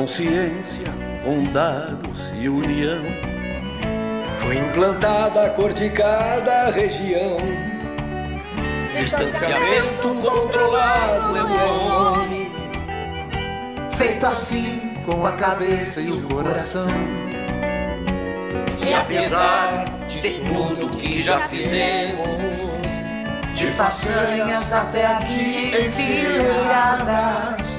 Consciência, dados e união. Foi implantada a cor de cada região. Distanciamento controlado é o nome. Feito assim com a cabeça e o coração. E apesar de tudo que já fizemos, de façanhas até aqui enfileiradas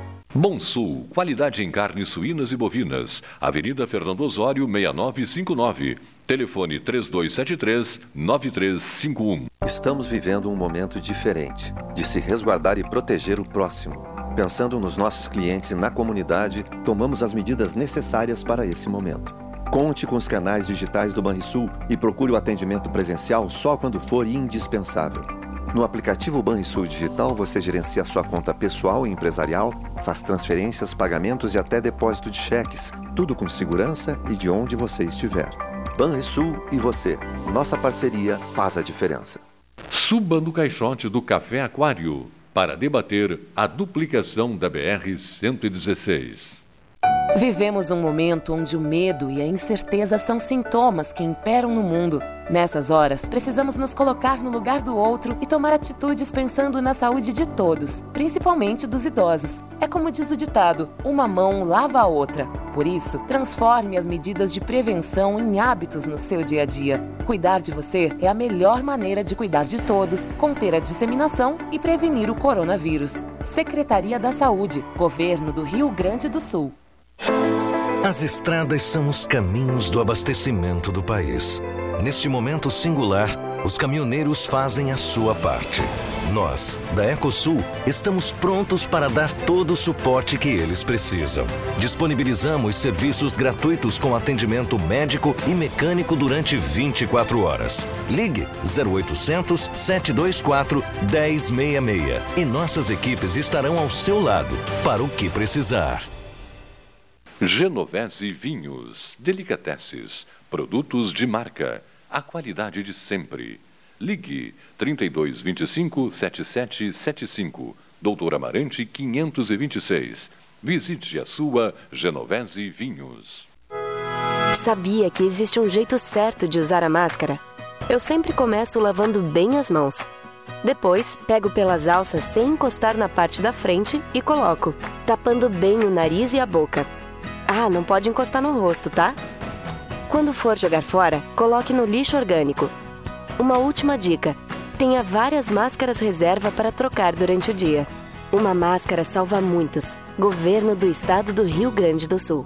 Monsul, qualidade em carnes suínas e bovinas. Avenida Fernando Osório, 6959. Telefone 3273-9351. Estamos vivendo um momento diferente de se resguardar e proteger o próximo. Pensando nos nossos clientes e na comunidade, tomamos as medidas necessárias para esse momento. Conte com os canais digitais do Banrisul e procure o atendimento presencial só quando for indispensável. No aplicativo Banrisul Digital, você gerencia sua conta pessoal e empresarial, faz transferências, pagamentos e até depósito de cheques, tudo com segurança e de onde você estiver. Banrisul e você. Nossa parceria faz a diferença. Suba no caixote do Café Aquário para debater a duplicação da BR-116. Vivemos um momento onde o medo e a incerteza são sintomas que imperam no mundo. Nessas horas, precisamos nos colocar no lugar do outro e tomar atitudes pensando na saúde de todos, principalmente dos idosos. É como diz o ditado: uma mão lava a outra. Por isso, transforme as medidas de prevenção em hábitos no seu dia a dia. Cuidar de você é a melhor maneira de cuidar de todos, conter a disseminação e prevenir o coronavírus. Secretaria da Saúde, Governo do Rio Grande do Sul. As estradas são os caminhos do abastecimento do país. Neste momento singular, os caminhoneiros fazem a sua parte. Nós, da Ecosul, estamos prontos para dar todo o suporte que eles precisam. Disponibilizamos serviços gratuitos com atendimento médico e mecânico durante 24 horas. Ligue 0800 724 1066 e nossas equipes estarão ao seu lado para o que precisar. Genovese Vinhos, Delicateces, produtos de marca, a qualidade de sempre. Ligue 3225 7775, Doutor Amarante 526. Visite a sua Genovese Vinhos. Sabia que existe um jeito certo de usar a máscara? Eu sempre começo lavando bem as mãos. Depois, pego pelas alças sem encostar na parte da frente e coloco, tapando bem o nariz e a boca. Ah, não pode encostar no rosto, tá? Quando for jogar fora, coloque no lixo orgânico. Uma última dica: tenha várias máscaras reserva para trocar durante o dia. Uma máscara salva muitos. Governo do Estado do Rio Grande do Sul.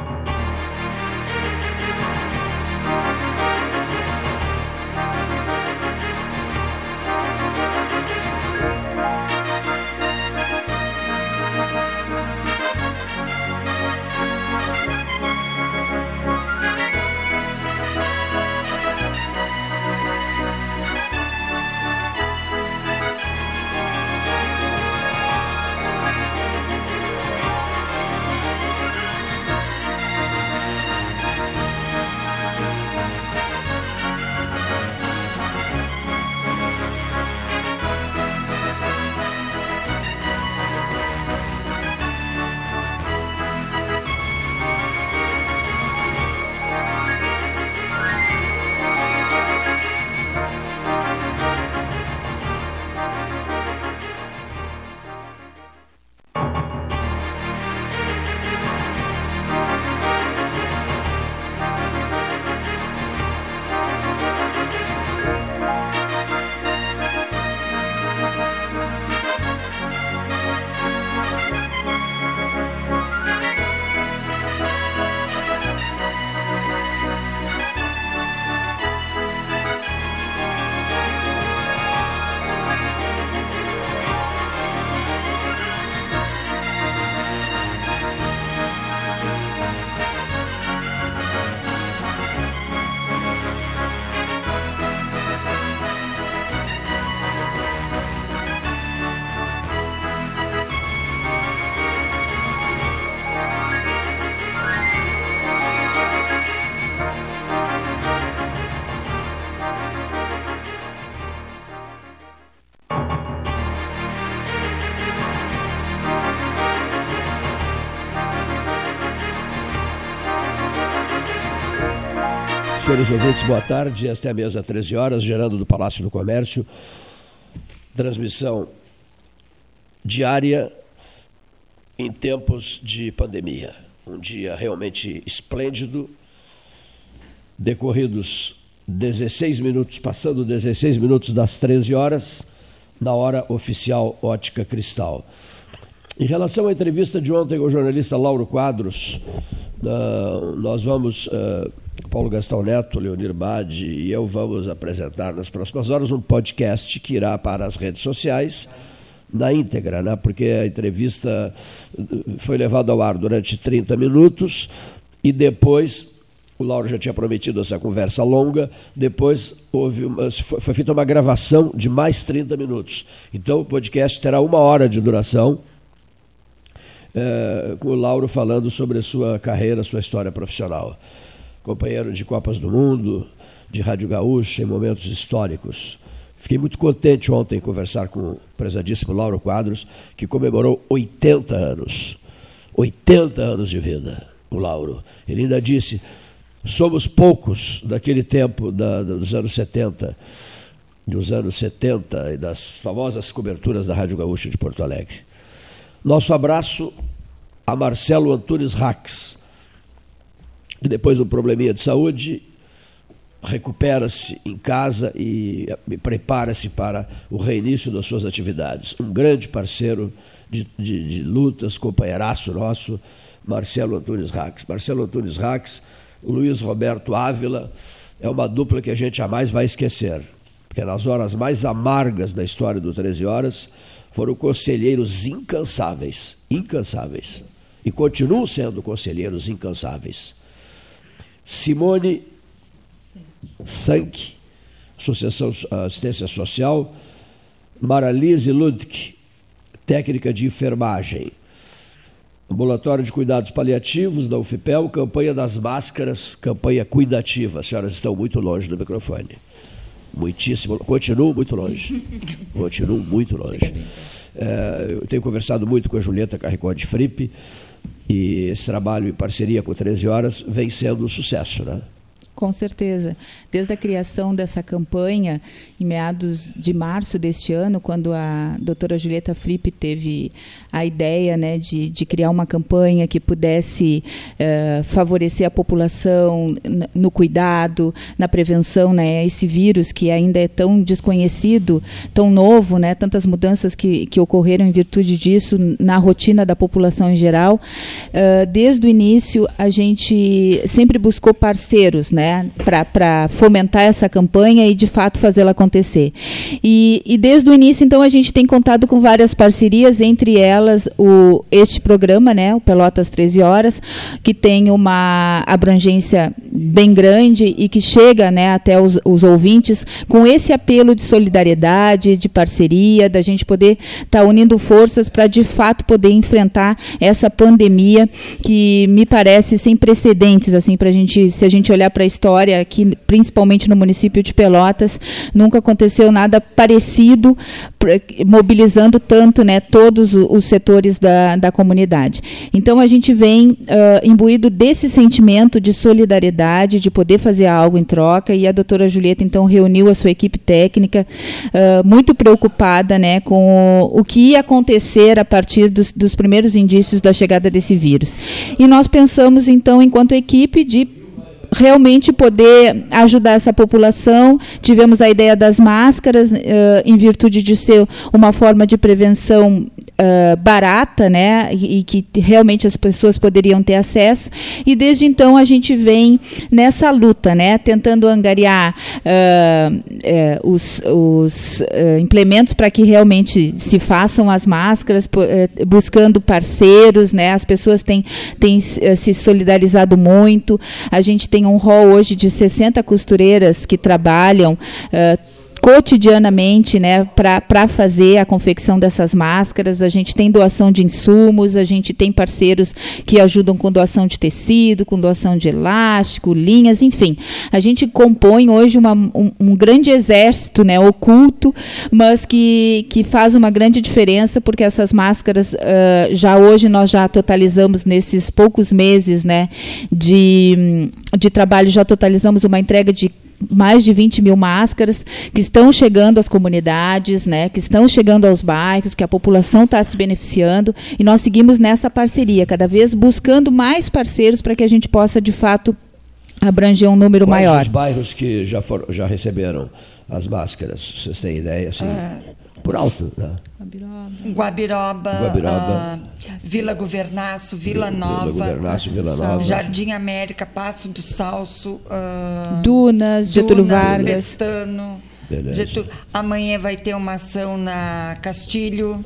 Ouvintes, boa tarde. Esta é a mesa 13 horas, gerando do Palácio do Comércio. Transmissão diária em tempos de pandemia. Um dia realmente esplêndido, decorridos 16 minutos, passando 16 minutos das 13 horas, na hora oficial Ótica Cristal. Em relação à entrevista de ontem com o jornalista Lauro Quadros, uh, nós vamos, uh, Paulo Gastão Neto, Leonir Bade e eu vamos apresentar nas próximas horas um podcast que irá para as redes sociais na íntegra, né? porque a entrevista foi levada ao ar durante 30 minutos e depois o Lauro já tinha prometido essa conversa longa, depois houve uma, foi feita uma gravação de mais 30 minutos. Então o podcast terá uma hora de duração, é, com o Lauro falando sobre a sua carreira, sua história profissional. Companheiro de Copas do Mundo, de Rádio Gaúcha, em momentos históricos. Fiquei muito contente ontem em conversar com o prezadíssimo Lauro Quadros, que comemorou 80 anos. 80 anos de vida, o Lauro. Ele ainda disse: somos poucos daquele tempo da, dos anos 70, dos anos 70 e das famosas coberturas da Rádio Gaúcha de Porto Alegre. Nosso abraço a Marcelo Antunes Rax, que depois de um probleminha de saúde recupera-se em casa e, e prepara-se para o reinício das suas atividades. Um grande parceiro de, de, de lutas, companheiraço nosso, Marcelo Antunes Rax. Marcelo Antunes Rax, Luiz Roberto Ávila, é uma dupla que a gente jamais vai esquecer, porque nas horas mais amargas da história do 13 Horas foram conselheiros incansáveis, incansáveis, e continuam sendo conselheiros incansáveis. Simone Sank, Associação Assistência Social, Maralise Ludwig, técnica de enfermagem. Ambulatório de Cuidados Paliativos da UFPEL, campanha das máscaras, campanha cuidativa. As senhoras estão muito longe do microfone. Muitíssimo, continuo muito longe. Continuo muito longe. É, eu tenho conversado muito com a Julieta Carricó de Fripe e esse trabalho em parceria com 13 Horas vem sendo um sucesso, né? Com certeza. Desde a criação dessa campanha, em meados de março deste ano, quando a doutora Julieta Fripp teve a ideia né, de, de criar uma campanha que pudesse uh, favorecer a população no cuidado, na prevenção né, esse vírus que ainda é tão desconhecido, tão novo, né, tantas mudanças que, que ocorreram em virtude disso na rotina da população em geral. Uh, desde o início, a gente sempre buscou parceiros, né, para fomentar essa campanha e de fato fazê-la acontecer. E, e, desde o início, então, a gente tem contado com várias parcerias, entre elas o, este programa, né, o Pelotas 13 Horas, que tem uma abrangência bem grande e que chega né, até os, os ouvintes com esse apelo de solidariedade, de parceria, da gente poder estar tá unindo forças para de fato poder enfrentar essa pandemia que me parece sem precedentes, assim, para a gente, se a gente olhar para a história aqui, principalmente no município de Pelotas, nunca aconteceu nada parecido, mobilizando tanto né, todos os setores da, da comunidade. Então, a gente vem uh, imbuído desse sentimento de solidariedade, de poder fazer algo em troca, e a doutora Julieta, então, reuniu a sua equipe técnica, uh, muito preocupada né, com o, o, que ia acontecer a partir dos, dos primeiros indícios da chegada desse vírus. E nós pensamos, então, enquanto equipe, de realmente poder ajudar essa população. Tivemos a ideia das máscaras, uh, em virtude de ser uma forma de prevenção uh, barata, né, e, e, que realmente as pessoas poderiam ter acesso. E desde então a gente vem nessa luta, né, tentando angariar uh, os, os implementos para que realmente se façam as máscaras, buscando parceiros, né, as pessoas têm, têm se solidarizado muito. A gente tem tem um rol hoje de 60 costureiras que trabalham. Uh, cotidianamente né, para fazer a confecção dessas máscaras. A gente tem doação de insumos, a gente tem parceiros que ajudam com doação de tecido, com doação de elástico, linhas, enfim. A gente compõe hoje uma, um, um, grande exército né, oculto, mas que, que faz uma grande diferença, porque essas máscaras, uh, já hoje nós já totalizamos nesses poucos meses né, de, de trabalho, já totalizamos uma entrega de mais de 20 mil máscaras que estão chegando às comunidades, né, que estão chegando aos bairros, que a população está se beneficiando e nós seguimos nessa parceria, cada vez buscando mais parceiros para que a gente possa, de fato, abranger um número Quais maior. os bairros que já, foram, já receberam as máscaras? Vocês têm ideia? Assim, Ah. Por alto, né? Guabiroba, Guabiroba. ah, Vila Governaço, Vila Vila Nova, Governaço, Vila Nova. Jardim América, Passo do Salso, ah, Dunas, Getúlio Vargas. Pestano. Getúlio- Amanhã vai ter uma ação na Castilho.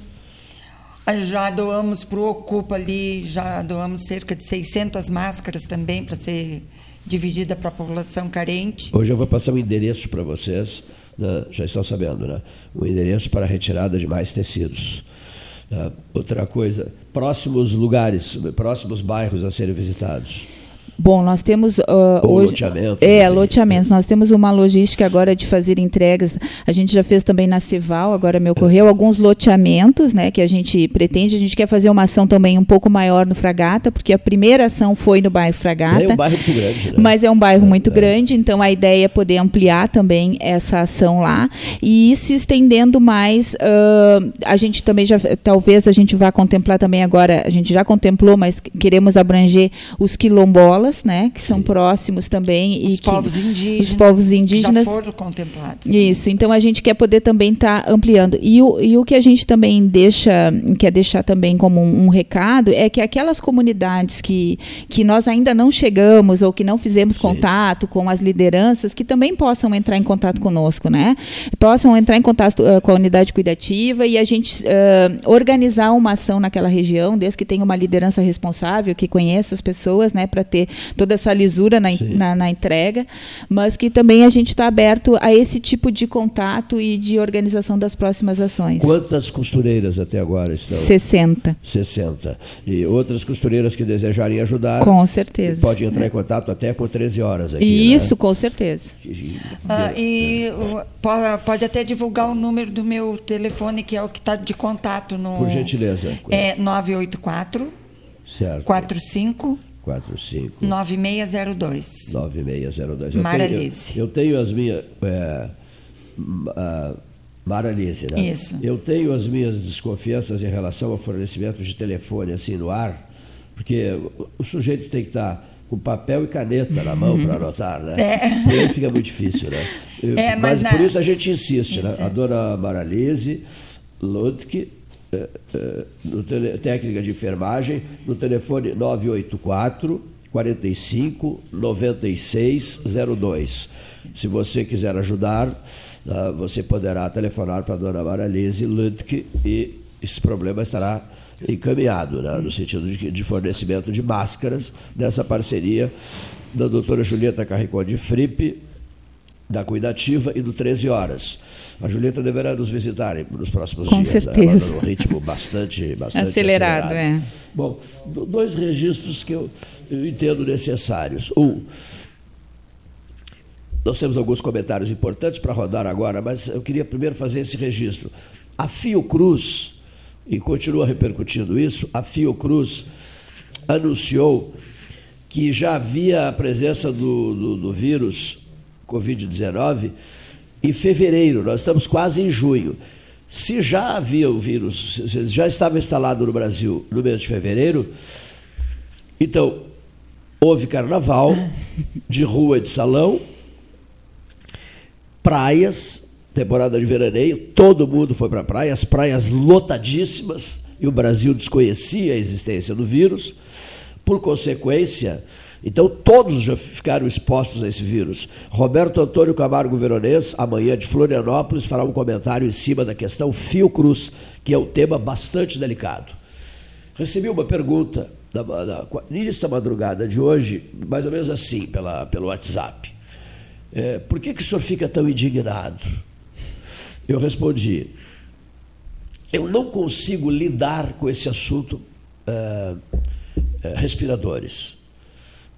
Ah, Já doamos para o Ocupa ali, já doamos cerca de 600 máscaras também para ser dividida para a população carente. Hoje eu vou passar um endereço para vocês, né? já estão sabendo, né? Um endereço para retirada de mais tecidos. né? Outra coisa, próximos lugares, próximos bairros a serem visitados. Bom, nós temos uh, Ou hoje loteamentos, é enfim. loteamentos. Nós temos uma logística agora de fazer entregas. A gente já fez também na Cival, agora me ocorreu alguns loteamentos, né, que a gente pretende. A gente quer fazer uma ação também um pouco maior no Fragata, porque a primeira ação foi no bairro Fragata. É um bairro muito grande, né? Mas é um bairro muito grande, então a ideia é poder ampliar também essa ação lá e ir se estendendo mais. ah, a gente também já, talvez a gente vá contemplar também agora, a gente já contemplou, mas queremos abranger os quilombolas, né, que são próximos também e Os que povos indígenas. os povos indígenas Já foram contemplados. isso, então a gente quer poder também estar ampliando. E o, e o que a gente também deixa, quer deixar também como um, um recado é que aquelas comunidades que, que nós ainda não chegamos ou que não fizemos contato com as lideranças, que também possam entrar em contato conosco, né? Possam entrar em contato eh, com a unidade cuidativa e a gente eh, organizar uma ação naquela região, desde que tenha uma liderança responsável, que conheça as pessoas, né, para ter toda essa lisura na, na, na entrega, mas que também a gente está aberto a esse tipo de contato e de organização das próximas ações. Quantas costureiras até agora estão? 60. 60. E outras costureiras que desejarem ajudar. Com certeza. Pode entrar em contato até com 13 horas aqui. Isso, né? com certeza. Ah, e pode até divulgar o número do meu telefone, que é o que está de contato no. Por gentileza. É 984 Certo. 45 45 9602. 9602. Eu Mara tenho- Lise. Eu tenho as minhas. É, m- a Mara Lise, né? Isso. Eu tenho as minhas desconfianças em relação ao fornecimento de telefone assim no ar, porque o, sujeito tem que estar com papel e caneta na mão para anotar, né? É. E aí fica muito difícil, né? Eu- É, mas mas por na- isso a gente insiste, né? Isso. A dona Mara Lise Ludke, no tele- técnica de enfermagem, no telefone 984 45 96 02. Se você quiser ajudar, ah, você poderá telefonar para a dona Maralise Ludke e esse problema estará encaminhado, né, no sentido de, de fornecimento de máscaras, dessa parceria da doutora Julieta Carricó de Fripe, da Cuidativa e do 13 Horas. A Julieta deverá nos visitar nos próximos Com dias. né? certeza. Ela num ritmo bastante, bastante Acelerado, é. Bom, do- dois registros que eu, eu entendo necessários. Um, nós temos alguns comentários importantes para rodar agora, mas eu queria primeiro fazer esse registro. A Fiocruz, e continua repercutindo isso, a Fiocruz anunciou que já havia a presença do, do, do vírus Covid-19 em fevereiro, nós estamos quase em junho. Se já havia o vírus, já estava instalado no Brasil no mês de fevereiro, então houve carnaval de rua de salão, praias, temporada de veraneio, todo mundo foi para a praia, as praias lotadíssimas, e o Brasil desconhecia a existência do vírus. Por consequência, então todos já ficaram expostos a esse vírus. Roberto Antônio Camargo Veronês, amanhã de Florianópolis, fará um comentário em cima da questão Fiocruz, que é um tema bastante delicado. Recebi uma pergunta da, da, madrugada de hoje, mais ou menos assim, pela, pelo WhatsApp. É, por que, que o senhor fica tão indignado? Eu respondi, eu não consigo lidar com esse assunto é, é, respiradores.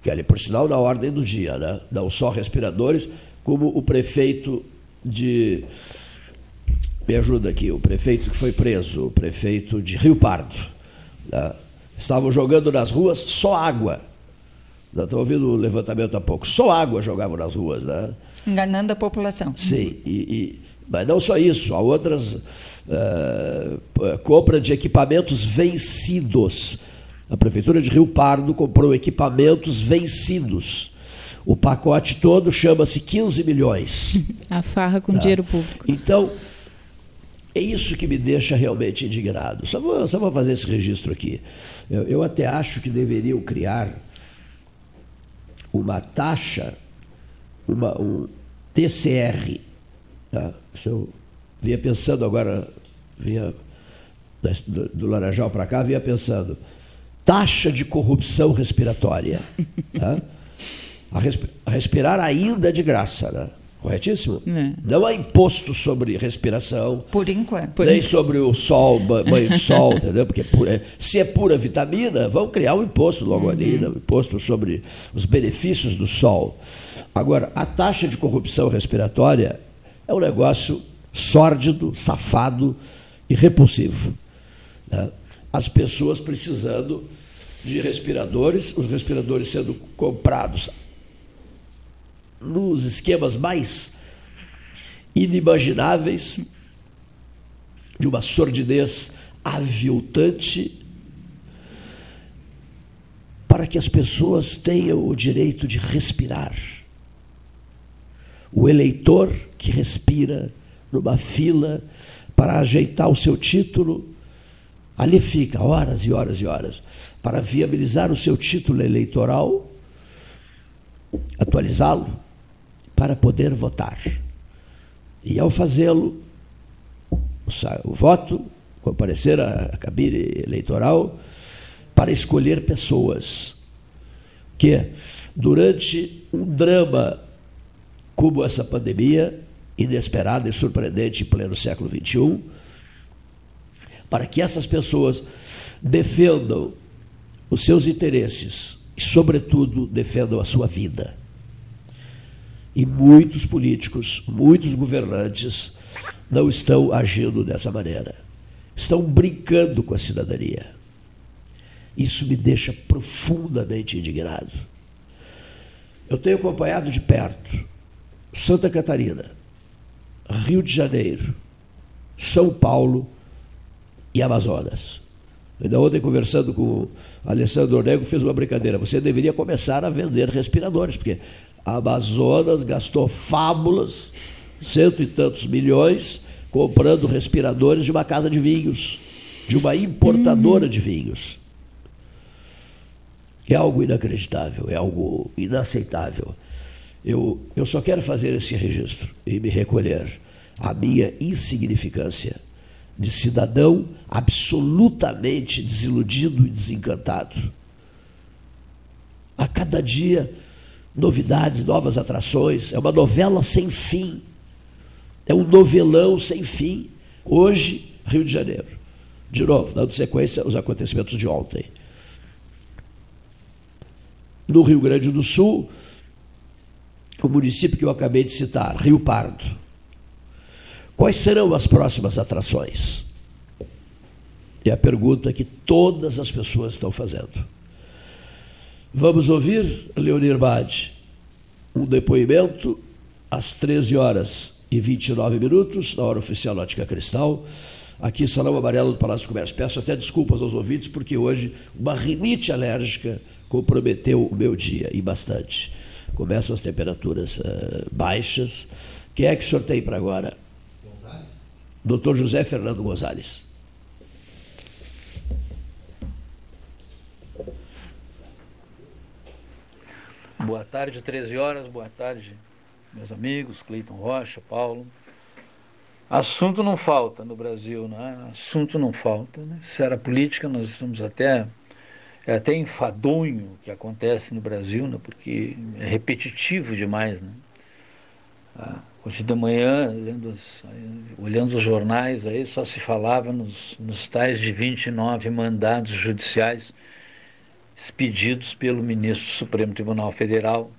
Que ali, por sinal, na ordem do dia, né? não só respiradores, como o prefeito de. Me ajuda aqui, o prefeito que foi preso, o prefeito de Rio Pardo. Né? Estavam jogando nas ruas só água. Nós estamos ouvindo o levantamento há pouco. Só água jogavam nas ruas, né? Enganando a população. Sim, e, e, mas não só isso, há outras uh, compra de equipamentos vencidos. A Prefeitura de Rio Pardo comprou equipamentos vencidos. O pacote todo chama-se 15 milhões. A farra com tá? dinheiro público. Então, é isso que me deixa realmente indignado. Só vou, só vou fazer esse registro aqui. Eu, eu até acho que deveriam criar uma taxa, uma, um TCR. Tá? eu vinha pensando agora, vinha do, do Laranjal para cá, vinha pensando taxa de corrupção respiratória. Tá? A, resp respirar ainda de graça, né? corretíssimo? É. Não há imposto sobre respiração. Por enquanto. Nem sobre o sol, banho de sol, entendeu? Porque pura, se é pura vitamina, vão criar um imposto logo uhum. ali, né? um imposto sobre os benefícios do sol. Agora, a taxa de corrupção respiratória é um negócio sórdido, safado e repulsivo. Né? As pessoas precisando de respiradores, os respiradores sendo comprados nos esquemas mais inimagináveis, de uma sordidez aviltante, para que as pessoas tenham o direito de respirar. O eleitor que respira numa fila para ajeitar o seu título, ali fica horas e horas e horas para viabilizar o seu título eleitoral, atualizá-lo, para poder votar. E ao fazê-lo, o voto, comparecer à cabine eleitoral, para escolher pessoas que, durante um drama como essa pandemia, inesperada e surpreendente em pleno século XXI, para que essas pessoas defendam os seus interesses e, sobretudo, defendam a sua vida. E muitos políticos, muitos governantes não estão agindo dessa maneira. Estão brincando com a cidadania. Isso me deixa profundamente indignado. Eu tenho acompanhado de perto Santa Catarina, Rio de Janeiro, São Paulo e Amazonas. Ainda ontem, conversando com o Alessandro Ornego, fez uma brincadeira. Você deveria começar a vender respiradores, porque a Amazonas gastou fábulas, cento e tantos milhões, comprando respiradores de uma casa de vinhos, de uma importadora uhum. de vinhos. É algo inacreditável, é algo inaceitável. Eu, eu só quero fazer esse registro e me recolher a minha insignificância de cidadão absolutamente desiludido e desencantado. A cada dia, novidades, novas atrações. É uma novela sem fim. É um novelão sem fim. Hoje, Rio de Janeiro. De novo, dando sequência aos acontecimentos de ontem. No Rio Grande do Sul, o município que eu acabei de citar, Rio Pardo Quais serão as próximas atrações? É a pergunta que todas as pessoas estão fazendo. Vamos ouvir, Leonir Bade, um depoimento às 13 horas e 29 minutos, na hora oficial Ótica Cristal, aqui em Salão Amarelo do Palácio do Comércio. Peço até desculpas aos ouvintes, porque hoje uma rinite alérgica comprometeu o meu dia, e bastante. Começam as temperaturas uh, baixas. Quem é que sorteio para agora? Dr. José Fernando Gonzalez. Boa tarde, 13 horas. Boa tarde, meus amigos, Cleiton Rocha, Paulo. Assunto não falta no Brasil, né? Assunto não falta. Né? Se era política, nós estamos até. É até enfadonho o que acontece no Brasil, né? porque é repetitivo demais. Né? Ah, Hoje de manhã, olhando os, olhando os jornais, aí só se falava nos, nos tais de 29 mandados judiciais expedidos pelo ministro do Supremo Tribunal Federal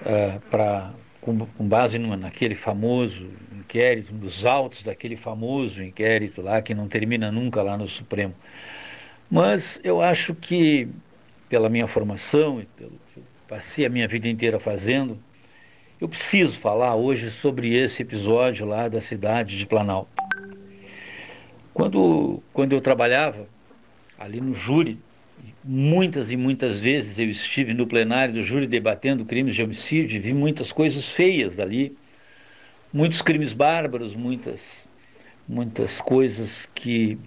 uh, para com, com, base numa, naquele famoso inquérito, nos autos daquele famoso inquérito lá que não termina nunca lá no Supremo. Mas eu acho que pela minha formação e pelo que passei a minha vida inteira fazendo, eu preciso falar hoje sobre esse episódio lá da cidade de Planalto. Quando, quando eu trabalhava ali no júri, muitas e muitas vezes eu estive no plenário do júri debatendo crimes de homicídio e vi muitas coisas feias dali, muitos crimes bárbaros, muitas, muitas coisas que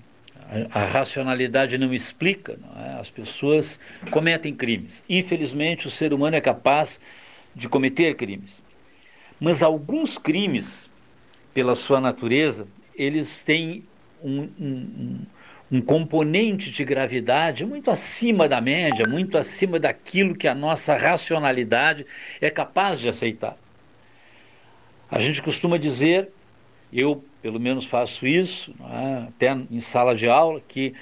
a, racionalidade não explica. Não é? As pessoas cometem crimes. Infelizmente, o ser humano é capaz de cometer crimes. Mas alguns crimes, pela sua natureza, eles têm um, um, um componente de gravidade muito acima da média, muito acima daquilo que a nossa racionalidade é capaz de aceitar. A gente costuma dizer, eu pelo menos faço isso, é? até em sala de aula, que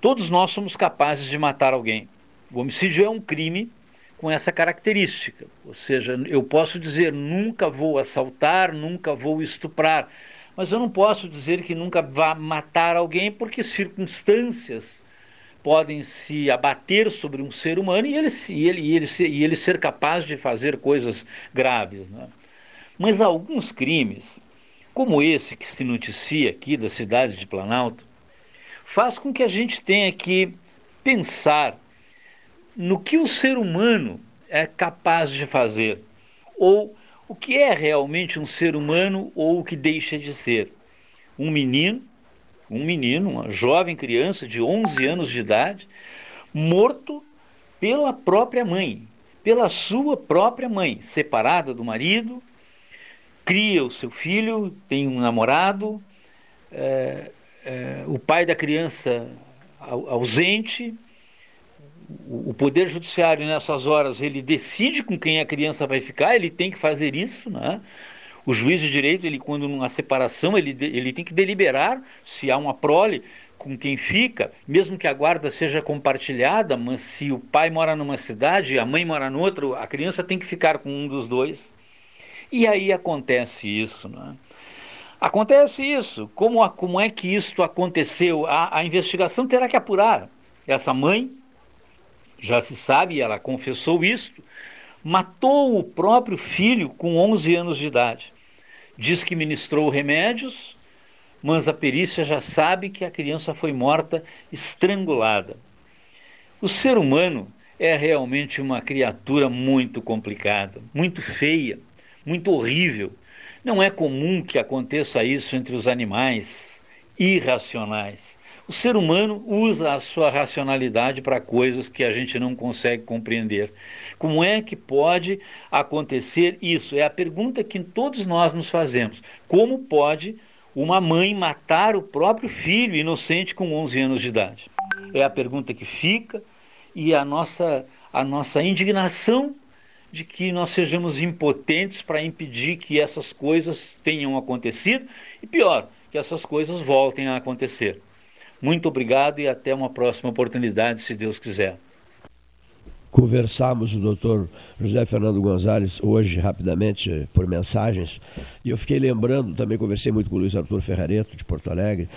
todos nós somos capazes de matar alguém. O homicídio é um crime com essa característica, ou seja, eu posso dizer nunca vou assaltar, nunca vou estuprar, mas eu não posso dizer que nunca vá matar alguém porque circunstâncias podem se abater sobre um ser humano e ele, e ele, e ele, e ele ser capaz de fazer coisas graves. Né? Mas alguns crimes, como esse que se noticia aqui da cidade de Planalto, faz com que a gente tenha que pensar no que o ser humano é capaz de fazer ou o que é realmente um ser humano ou o que deixa de ser. Um menino, um menino, uma jovem criança de 11 anos de idade, morto pela própria mãe, pela sua própria mãe, separada do marido, cria o seu filho, tem um namorado, é, é, o pai da criança ausente, o poder judiciário nessas horas ele decide com quem a criança vai ficar, ele tem que fazer isso, né? O juiz de direito, ele quando numa separação, ele, ele tem que deliberar se há uma prole com quem fica, mesmo que a guarda seja compartilhada, mas se o pai mora numa cidade e a mãe mora noutra, a criança tem que ficar com um dos dois. E aí acontece isso, né? Acontece isso. Como, como é que isso aconteceu? A, a investigação terá que apurar. Essa mãe já se sabe, ela confessou isto, matou o próprio filho com 11 anos de idade. Diz que ministrou remédios, mas a perícia já sabe que a criança foi morta estrangulada. O ser humano é realmente uma criatura muito complicada, muito feia, muito horrível. Não é comum que aconteça isso entre os animais irracionais. O ser humano usa a sua racionalidade para coisas que a gente não consegue compreender. Como é que pode acontecer isso? É a pergunta que todos nós nos fazemos. Como pode uma mãe matar o próprio filho inocente com 11 anos de idade? É a pergunta que fica e a nossa, a nossa indignação de que nós sejamos impotentes para impedir que essas coisas tenham acontecido e pior, que essas coisas voltem a acontecer. Muito obrigado e até uma próxima oportunidade, se Deus quiser. Conversamos o doutor José Fernando Gonzalez hoje, rapidamente, por mensagens, e eu fiquei lembrando, também conversei muito com o Luiz Arthur Ferrareto, de Porto Alegre,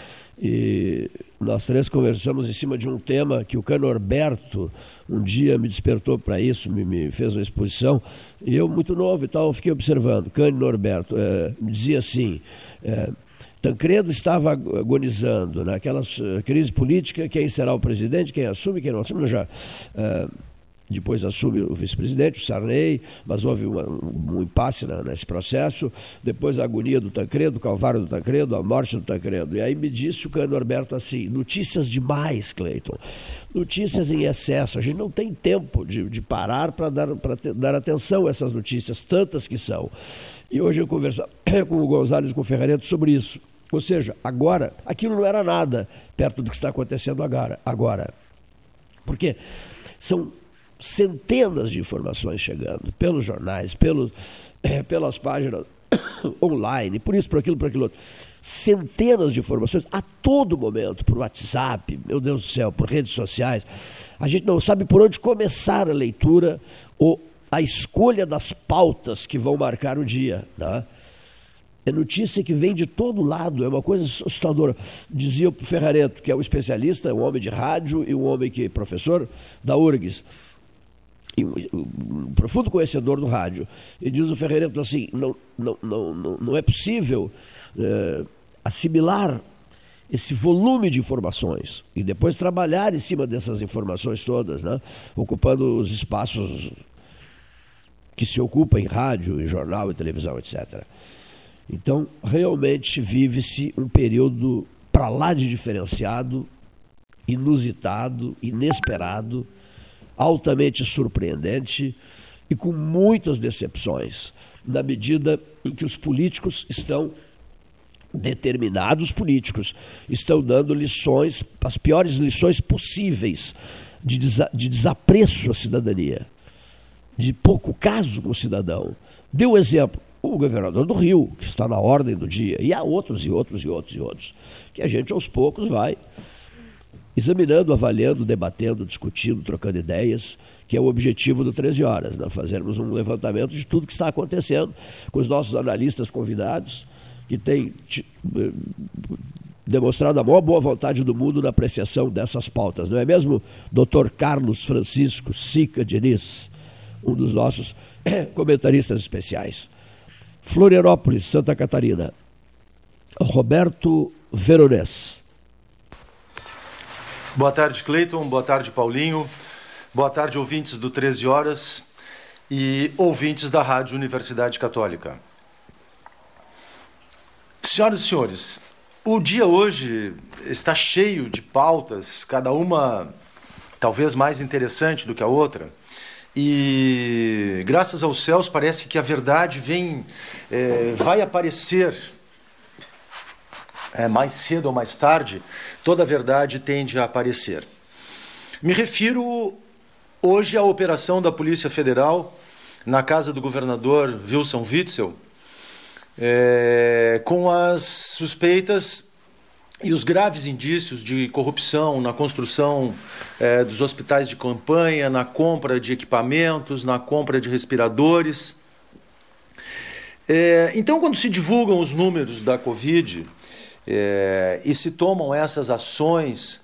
e nós três conversamos em cima de um tema que o Cano Norberto um dia me despertou para isso, me, me, fez uma exposição, e eu, muito novo e tal, fiquei observando. Cano Norberto é, me dizia assim. É, Tancredo estava agonizando naquela né? crise política, quem será o presidente, quem assume, quem não assume, já... Uh, depois assume o vice-presidente, o Sarney, mas houve uma, um, um, impasse na, nesse processo. Depois a agonia do Tancredo, o calvário do Tancredo, a morte do Tancredo. E aí me disse o Cano Norberto assim: notícias demais, Cleiton. Notícias em excesso. A gente não tem tempo de, de parar para dar, dar atenção a essas notícias, tantas que são. E hoje eu conversava com o Gonzalez e com o Ferrareto sobre isso. Ou seja, agora, aquilo não era nada perto do que está acontecendo agora. agora. Porque são centenas de informações chegando pelos jornais, é, pelas páginas online, por isso, por aquilo, por aquilo outro. Centenas de informações a todo momento, por WhatsApp, meu Deus do céu, por redes sociais. A gente não sabe por onde começar a leitura ou a escolha das pautas que vão marcar o dia. Tá? É notícia que vem de todo lado, é uma coisa assustadora. Dizia o Ferrareto, que é um especialista, um homem de rádio e um homem que é professor da URGS, um, profundo conhecedor do rádio. E diz o Ferrareto assim: não, não, não, não, é possível é, assimilar esse volume de informações e depois trabalhar em cima dessas informações todas, né? ocupando os espaços que se ocupam em rádio, em jornal, em televisão, etc. Então, realmente vive-se um período para lá de diferenciado, inusitado, inesperado, altamente surpreendente e com muitas decepções, na medida em que os políticos estão determinados políticos estão dando lições, as piores lições possíveis de, desa de desapreço à cidadania, de pouco caso com o cidadão. Deu um exemplo, o governador do Rio, que está na ordem do dia, e há outros e outros e outros e outros, que a gente aos poucos vai examinando, avaliando, debatendo, discutindo, trocando ideias, que é o objetivo do 13 Horas, né? fazermos um levantamento de tudo que está acontecendo com os nossos analistas convidados, que têm eh, demonstrado a maior boa vontade do mundo na apreciação dessas pautas, não é mesmo, doutor Carlos Francisco Sica Diniz, um dos nossos comentaristas especiais. Florianópolis, Santa Catarina. Roberto Veronese. Boa tarde, Cleiton. Boa tarde, Paulinho. Boa tarde, ouvintes do 13 Horas e ouvintes da Rádio Universidade Católica. Senhoras e senhores, o dia hoje está cheio de pautas, cada uma talvez mais interessante do que a outra. E graças aos céus parece que a verdade vem, é, vai aparecer é, mais cedo ou mais tarde, toda a verdade tende a aparecer. Me refiro hoje à operação da Polícia Federal na casa do governador Wilson Witzel, é, com as suspeitas e os graves indícios de corrupção na construção é, dos hospitais de campanha, na compra de equipamentos, na compra de respiradores. É, então, quando se divulgam os números da Covid é, e se tomam essas ações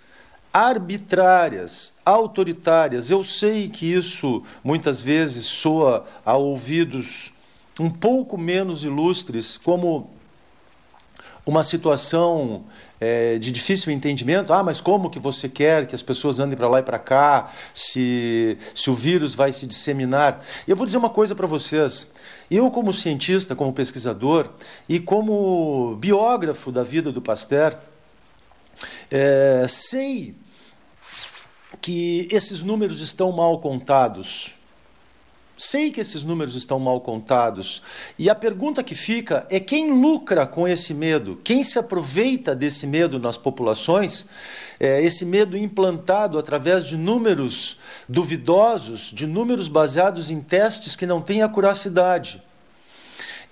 arbitrárias, autoritárias, eu sei que isso muitas vezes soa a ouvidos um pouco menos ilustres, como uma situação é, de difícil entendimento. Ah, mas como que você quer que as pessoas andem para lá e para cá, se, se o vírus vai se disseminar? Eu vou dizer uma coisa para vocês. Eu, como cientista, como pesquisador e como biógrafo da vida do Pasteur, é, sei que esses números estão mal contados. Sei que esses números estão mal contados. E a pergunta que fica é quem lucra com esse medo? Quem se aproveita desse medo nas populações? É, esse medo implantado através de números duvidosos, de números baseados em testes que não têm acuracidade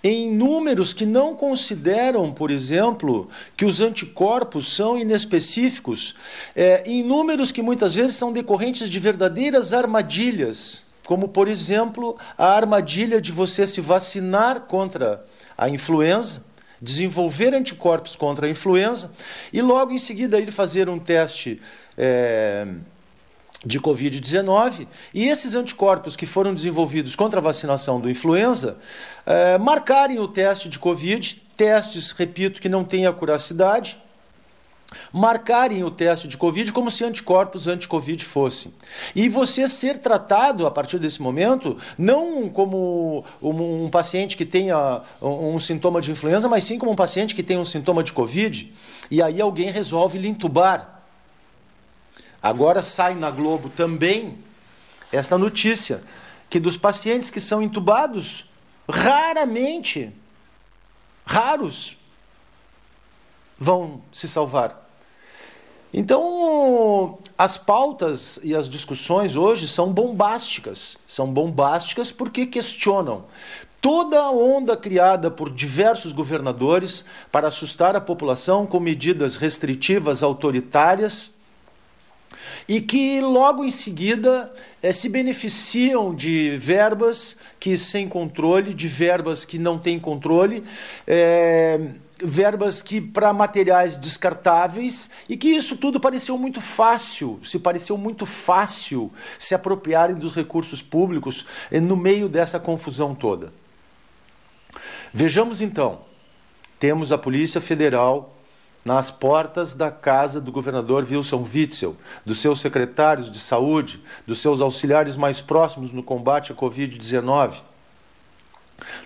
em números que não consideram, por exemplo, que os anticorpos são inespecíficos, é, em números que muitas vezes são decorrentes de verdadeiras armadilhas como por exemplo a armadilha de você se vacinar contra a influenza, desenvolver anticorpos contra a influenza e logo em seguida ir fazer um teste é, de Covid-19 e esses anticorpos que foram desenvolvidos contra a vacinação do influenza é, marcarem o teste de Covid, testes, repito, que não têm acuracidade marcarem o teste de Covid como se anticorpos anti-Covid fossem. E você ser tratado a partir desse momento, não como um, paciente que tenha um, sintoma de influenza, mas sim como um paciente que tem um sintoma de Covid, e aí alguém resolve lhe intubar. Agora sai na Globo também esta notícia que dos pacientes que são intubados, raramente, raros, vão se salvar. Então, as pautas e as discussões hoje são bombásticas. São bombásticas porque questionam toda a onda criada por diversos governadores para assustar a população com medidas restritivas autoritárias, e que logo em seguida eh, se beneficiam de verbas que sem controle, de verbas que não têm controle. Eh, verbas que para materiais descartáveis e que isso tudo pareceu muito fácil, se pareceu muito fácil se apropriarem dos recursos públicos eh, no meio dessa confusão toda. Vejamos então, temos a Polícia Federal nas portas da casa do governador Wilson Witzel, dos seus secretários de saúde, dos seus auxiliares mais próximos no combate à Covid-19.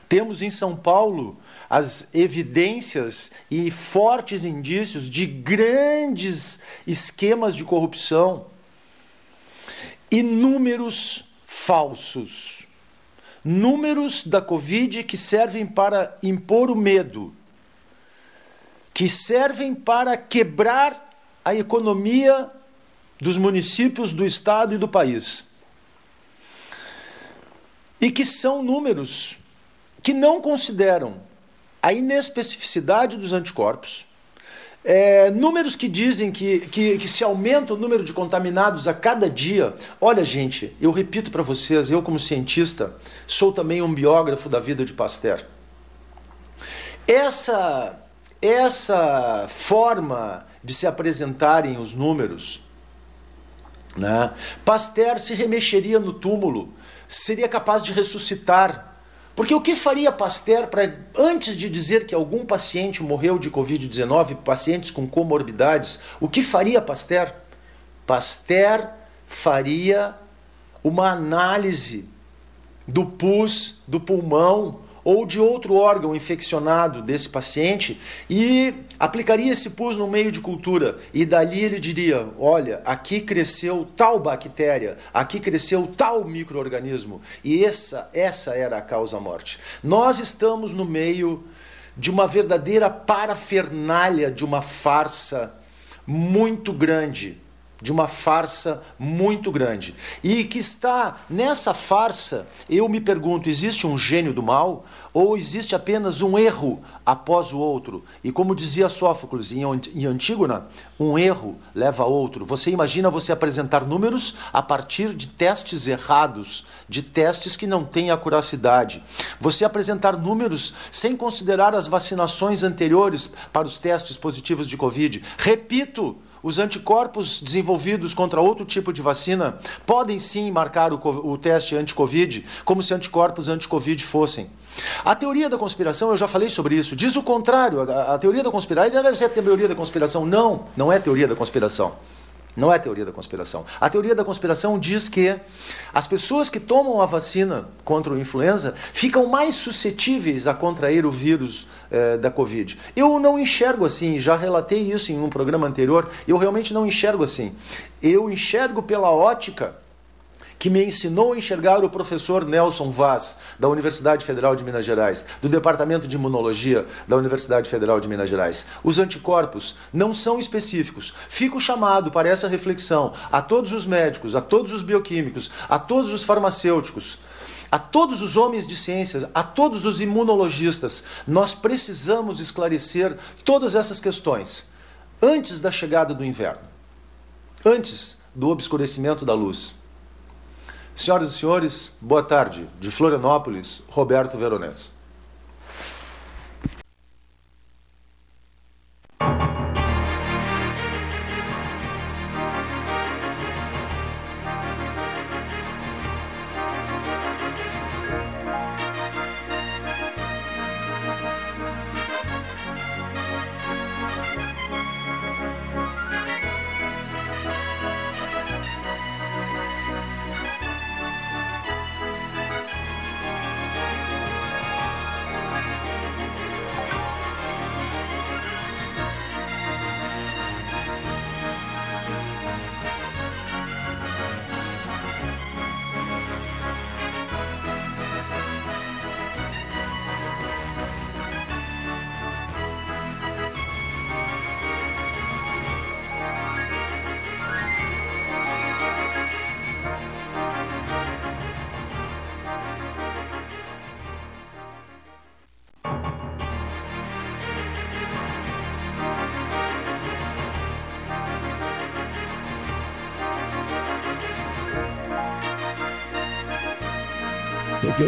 Temos em São Paulo as evidências e fortes indícios de grandes esquemas de corrupção e números falsos. Números da Covid que servem para impor o medo, que servem para quebrar a economia dos municípios, do estado e do país. E que são números que não consideram a inespecificidade dos anticorpos, é, números que dizem que, que, que, se aumenta o número de contaminados a cada dia. Olha, gente, eu repito para vocês, eu, como cientista, sou também um biógrafo da vida de Pasteur. Essa, essa forma de se apresentarem os números, né? Pasteur se remexeria no túmulo, seria capaz de ressuscitar porque o que faria Pasteur para, antes de dizer que algum paciente morreu de Covid-19, pacientes com comorbidades, o que faria Pasteur? Pasteur faria uma análise do pus, do pulmão, ou de outro órgão infeccionado desse paciente e aplicaria esse pus no meio de cultura e dali ele diria: olha, aqui cresceu tal bactéria, aqui cresceu tal microorganismo e essa essa era a causa morte. Nós estamos no meio de uma verdadeira parafernália de uma farsa muito grande de uma farsa muito grande. E que está nessa farsa, eu me pergunto: existe um gênio do mal? Ou existe apenas um erro após o outro? E como dizia Sófocles em Antígona, um erro leva a outro. Você imagina você apresentar números a partir de testes errados, de testes que não têm acuracidade. Você apresentar números sem considerar as vacinações anteriores para os testes positivos de Covid. Repito, os anticorpos desenvolvidos contra outro tipo de vacina podem sim marcar o, o teste anti-Covid, como se anticorpos anti-Covid fossem. A teoria da conspiração, eu já falei sobre isso, diz o contrário. A, a teoria da conspiração deve ser a teoria da conspiração. Não, não é teoria da conspiração. Não é teoria da conspiração. A teoria da conspiração diz que as pessoas que tomam a vacina contra o influenza ficam mais suscetíveis a contrair o vírus eh, da Covid. Eu não enxergo assim, já relatei isso em um programa anterior, eu realmente não enxergo assim. Eu enxergo pela ótica que me ensinou a enxergar o professor Nelson Vaz, da Universidade Federal de Minas Gerais, do Departamento de Imunologia da Universidade Federal de Minas Gerais. Os anticorpos não são específicos. Fico chamado para essa reflexão a todos os médicos, a todos os bioquímicos, a todos os farmacêuticos a todos os homens de ciências, a todos os imunologistas, nós precisamos esclarecer todas essas questões antes da chegada do inverno, antes do obscurecimento da luz. Senhoras e senhores, boa tarde. De Florianópolis, Roberto Veronese.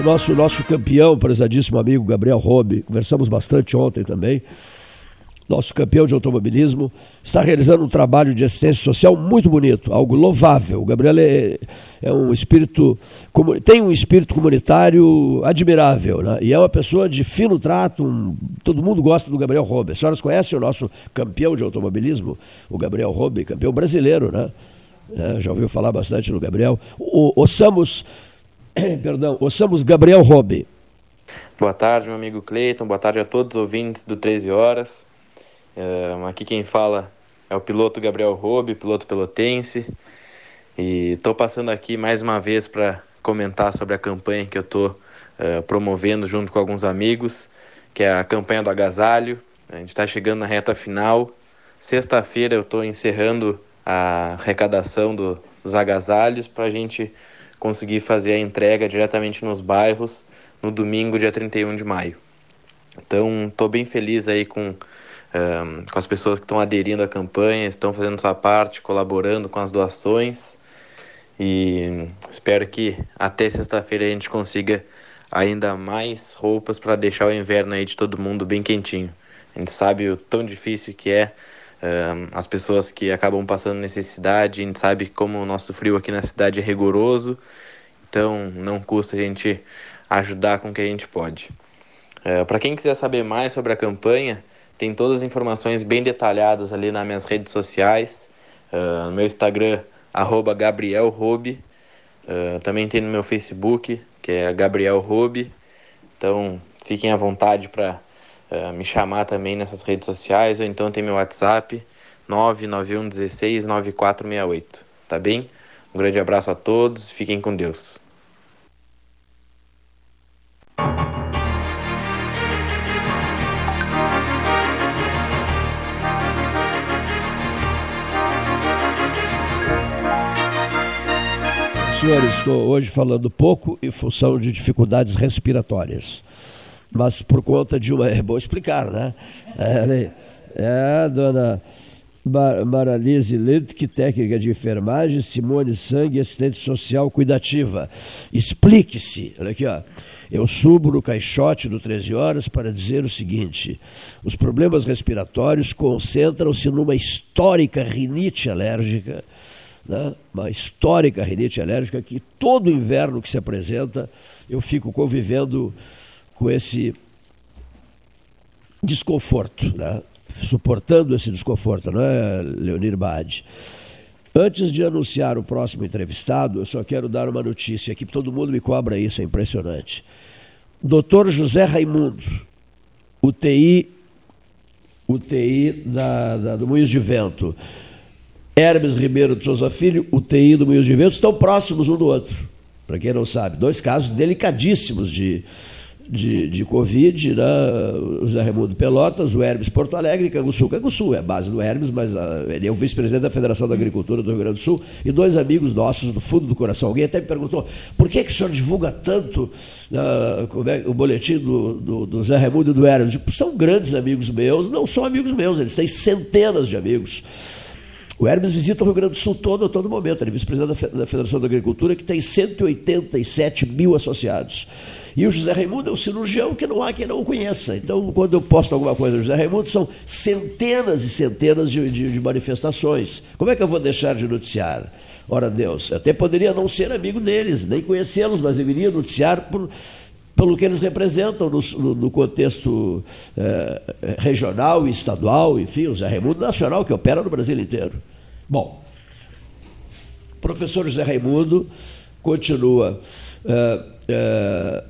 Nosso, nosso campeão, prezadíssimo amigo Gabriel Robe, conversamos bastante ontem também, nosso campeão de automobilismo, está realizando um trabalho de assistência social muito bonito, algo louvável. O Gabriel é, é um espírito, tem um espírito comunitário admirável, né? e é uma pessoa de fino trato, um, todo mundo gosta do Gabriel Robe. As senhoras conhecem o nosso campeão de automobilismo, o Gabriel Robe, campeão brasileiro, né? É, já ouviu falar bastante no Gabriel. O, o Samos, perdão, o Samos Gabriel Robe. Boa tarde, meu amigo Cleiton. Boa tarde a todos os ouvintes do 13 Horas. Uh, aqui quem fala é o piloto Gabriel Robe, piloto pelotense. E estou passando aqui mais uma vez para comentar sobre a campanha que eu estou uh, promovendo junto com alguns amigos, que é a campanha do agasalho. A gente está chegando na reta final. Sexta-feira eu estou encerrando a arrecadação do, dos agasalhos para a gente conseguir fazer a entrega diretamente nos bairros no domingo, dia 31 de maio. Então, estou bem feliz aí com, um, com as pessoas que estão aderindo à campanha, estão fazendo sua parte, colaborando com as doações e espero que até sexta-feira a gente consiga ainda mais roupas para deixar o inverno aí de todo mundo bem quentinho. A gente sabe o tão difícil que é as pessoas que acabam passando necessidade, a gente sabe como o nosso frio aqui na cidade é rigoroso, então não custa a gente ajudar com o que a gente pode. Uh, Para quem quiser saber mais sobre a campanha, tem todas as informações bem detalhadas ali nas minhas redes sociais, uh, no meu Instagram, arroba Gabriel uh, também tem no meu Facebook, que é Gabriel Robe, então fiquem à vontade para uh, me chamar também nessas redes sociais, ou então tem meu WhatsApp 991 16 9468. Tá bem? Um grande abraço a todos, fiquem com Deus. Senhores, estou hoje falando pouco em função de dificuldades respiratórias mas por conta de uma. É bom explicar, né? É, é dona Maralise Lidke, técnica de enfermagem, Simone Sangue, assistente social cuidativa. Explique-se, olha aqui, ó. Eu subo no caixote do 13 horas para dizer o seguinte: os problemas respiratórios concentram-se numa histórica rinite alérgica, né? uma histórica rinite alérgica que todo inverno que se apresenta eu fico convivendo com esse desconforto, né? suportando esse desconforto, não é, Leonir Bade? Antes de anunciar o próximo entrevistado, eu só quero dar uma notícia aqui, todo mundo me cobra isso, é impressionante. Doutor José Raimundo, UTI, UTI da, da, do Moinhos de Vento, Hermes Ribeiro de Souza Filho, UTI do Moinhos de Vento, estão próximos um do outro. Para quem não sabe, dois casos delicadíssimos de, de, de Covid, né? o José Raimundo Pelotas, o Hermes Porto Alegre Canguçu. Canguçu é a base do Hermes, mas uh, ele é o vice-presidente da Federação da Agricultura do Rio Grande do Sul e dois amigos nossos do fundo do coração. Alguém até me perguntou por que, que o senhor divulga tanto uh, é, o boletim do, do, do José Raimundo e do Hermes? Digo, são grandes amigos meus, não são amigos meus, eles têm centenas de amigos. O Hermes visita o Rio Grande do Sul todo a todo momento. Ele é vice-presidente da Federação da Agricultura, que tem 187 mil associados. E o José Raimundo é um cirurgião que não há quem não o conheça. Então, quando eu posto alguma coisa do José Raimundo, são centenas e centenas de, de, de manifestações. Como é que eu vou deixar de noticiar? Ora, Deus, eu até poderia não ser amigo deles, nem conhecê-los, mas deveria noticiar por, pelo que eles representam no, no, no contexto eh, regional estadual, enfim, o José Raimundo nacional, que opera no Brasil inteiro. Bom, o professor José Raimundo continua. Eh, eh,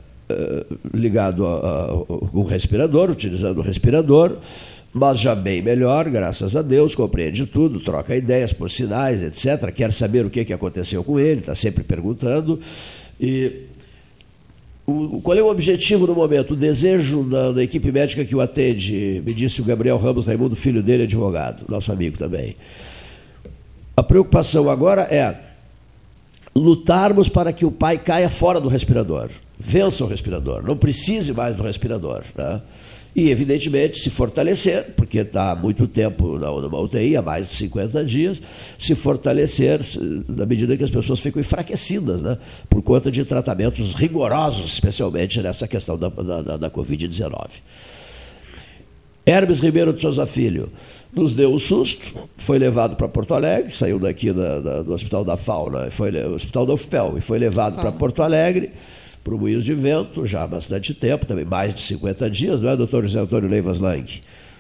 ligado com o respirador, utilizando o respirador, mas já bem melhor, graças a Deus, compreende tudo, troca ideias por sinais, etc. Quer saber o que, que aconteceu com ele, está sempre perguntando. E o, qual é o objetivo no momento? O desejo da, da, equipe médica que o atende, me disse o Gabriel Ramos Raimundo, filho dele, advogado, nosso amigo também. A preocupação agora é lutarmos para que o pai caia fora do respirador vença o respirador, não precise mais do respirador. Né? E, evidentemente, se fortalecer, porque está há muito tempo na, numa UTI, há mais de 50 dias, se fortalecer na medida que as pessoas ficam enfraquecidas, né? por conta de tratamentos rigorosos, especialmente nessa questão da, da, da Covid-19. Hermes Ribeiro de Souza Filho nos deu um susto, foi levado para Porto Alegre, saiu daqui da, da, do Hospital da Fauna, foi o Hospital da UFPEL, e foi levado para Porto Alegre para o Moinhos de Vento já há bastante tempo, também mais de 50 dias, não é, doutor José Antônio Leivas Lang?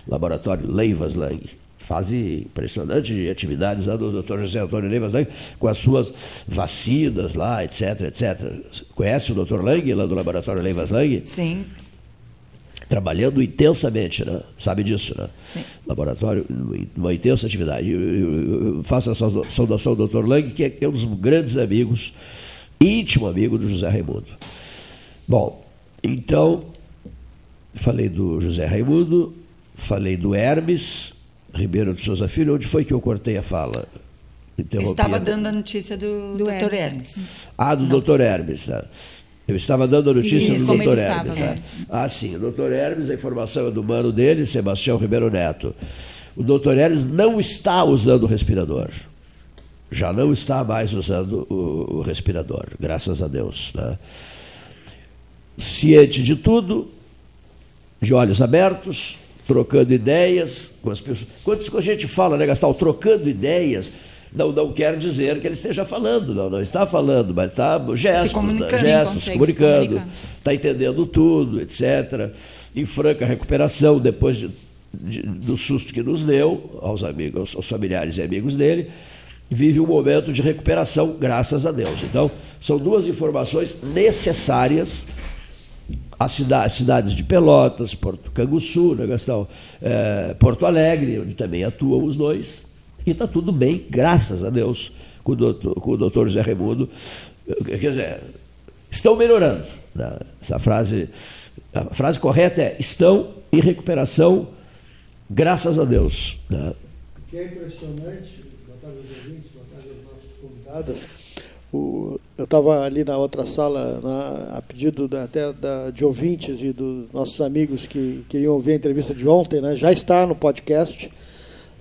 Laboratório Leivas Lang. Faz impressionante atividades lá do doutor José Antônio Leivas Lang, com as suas vacinas lá, etc, etc. Conhece o doutor Lang, lá do Laboratório Leivas Lang? Sim. Trabalhando intensamente, né? sabe disso, né? Sim. Laboratório, uma intensa atividade. Eu, eu, eu faço essa saudação ao doutor Lang, que é um dos grandes amigos, íntimo amigo do José Raimundo. Bom, então, falei do José Raimundo, falei do Hermes Ribeiro de Souza Filho. Onde foi que eu cortei a fala? Estava dando a notícia do, do Dr. Hermes. Ah, do Não. Dr. Hermes. Né? Eu estava dando a notícia Isso, do Dr. Hermes. estava, né? é. Ah, sim, o Dr. Hermes, a informação é do mano dele, Sebastião Ribeiro Neto. O Dr. Hermes não está usando o respirador. Já não está mais usando o, o respirador, graças a Deus. Né? Ciente de tudo, de olhos abertos, trocando ideias com as pessoas. Quando a gente fala, né, Gastal, trocando ideias, não, não quer dizer que ele esteja falando, não, não está falando, mas está gestos, comunicando. né, Sim, gestos, se comunicando, está entendendo tudo, etc. Em franca recuperação, depois de, de- do susto que nos deu, aos amigos, aos familiares e amigos dele, vive um momento de recuperação, graças a Deus. Então, são duas informações necessárias as cida- cidades de Pelotas, Porto Canguçu, né, Gastão? Eh, Porto Alegre, onde também atuam os dois. E está tudo bem, graças a Deus, com o doutor, com o doutor José Raimundo. Eh, Quer dizer, estão melhorando. né? Essa frase, a frase correta é: estão em recuperação, graças a Deus. né? O que é impressionante, ouvintes, boa tarde aos nossos convidados. O- eu estava ali na outra sala, na- a pedido da- até da- de ouvintes e dos nossos amigos que queriam ouvir a entrevista de ontem, né? já está no podcast,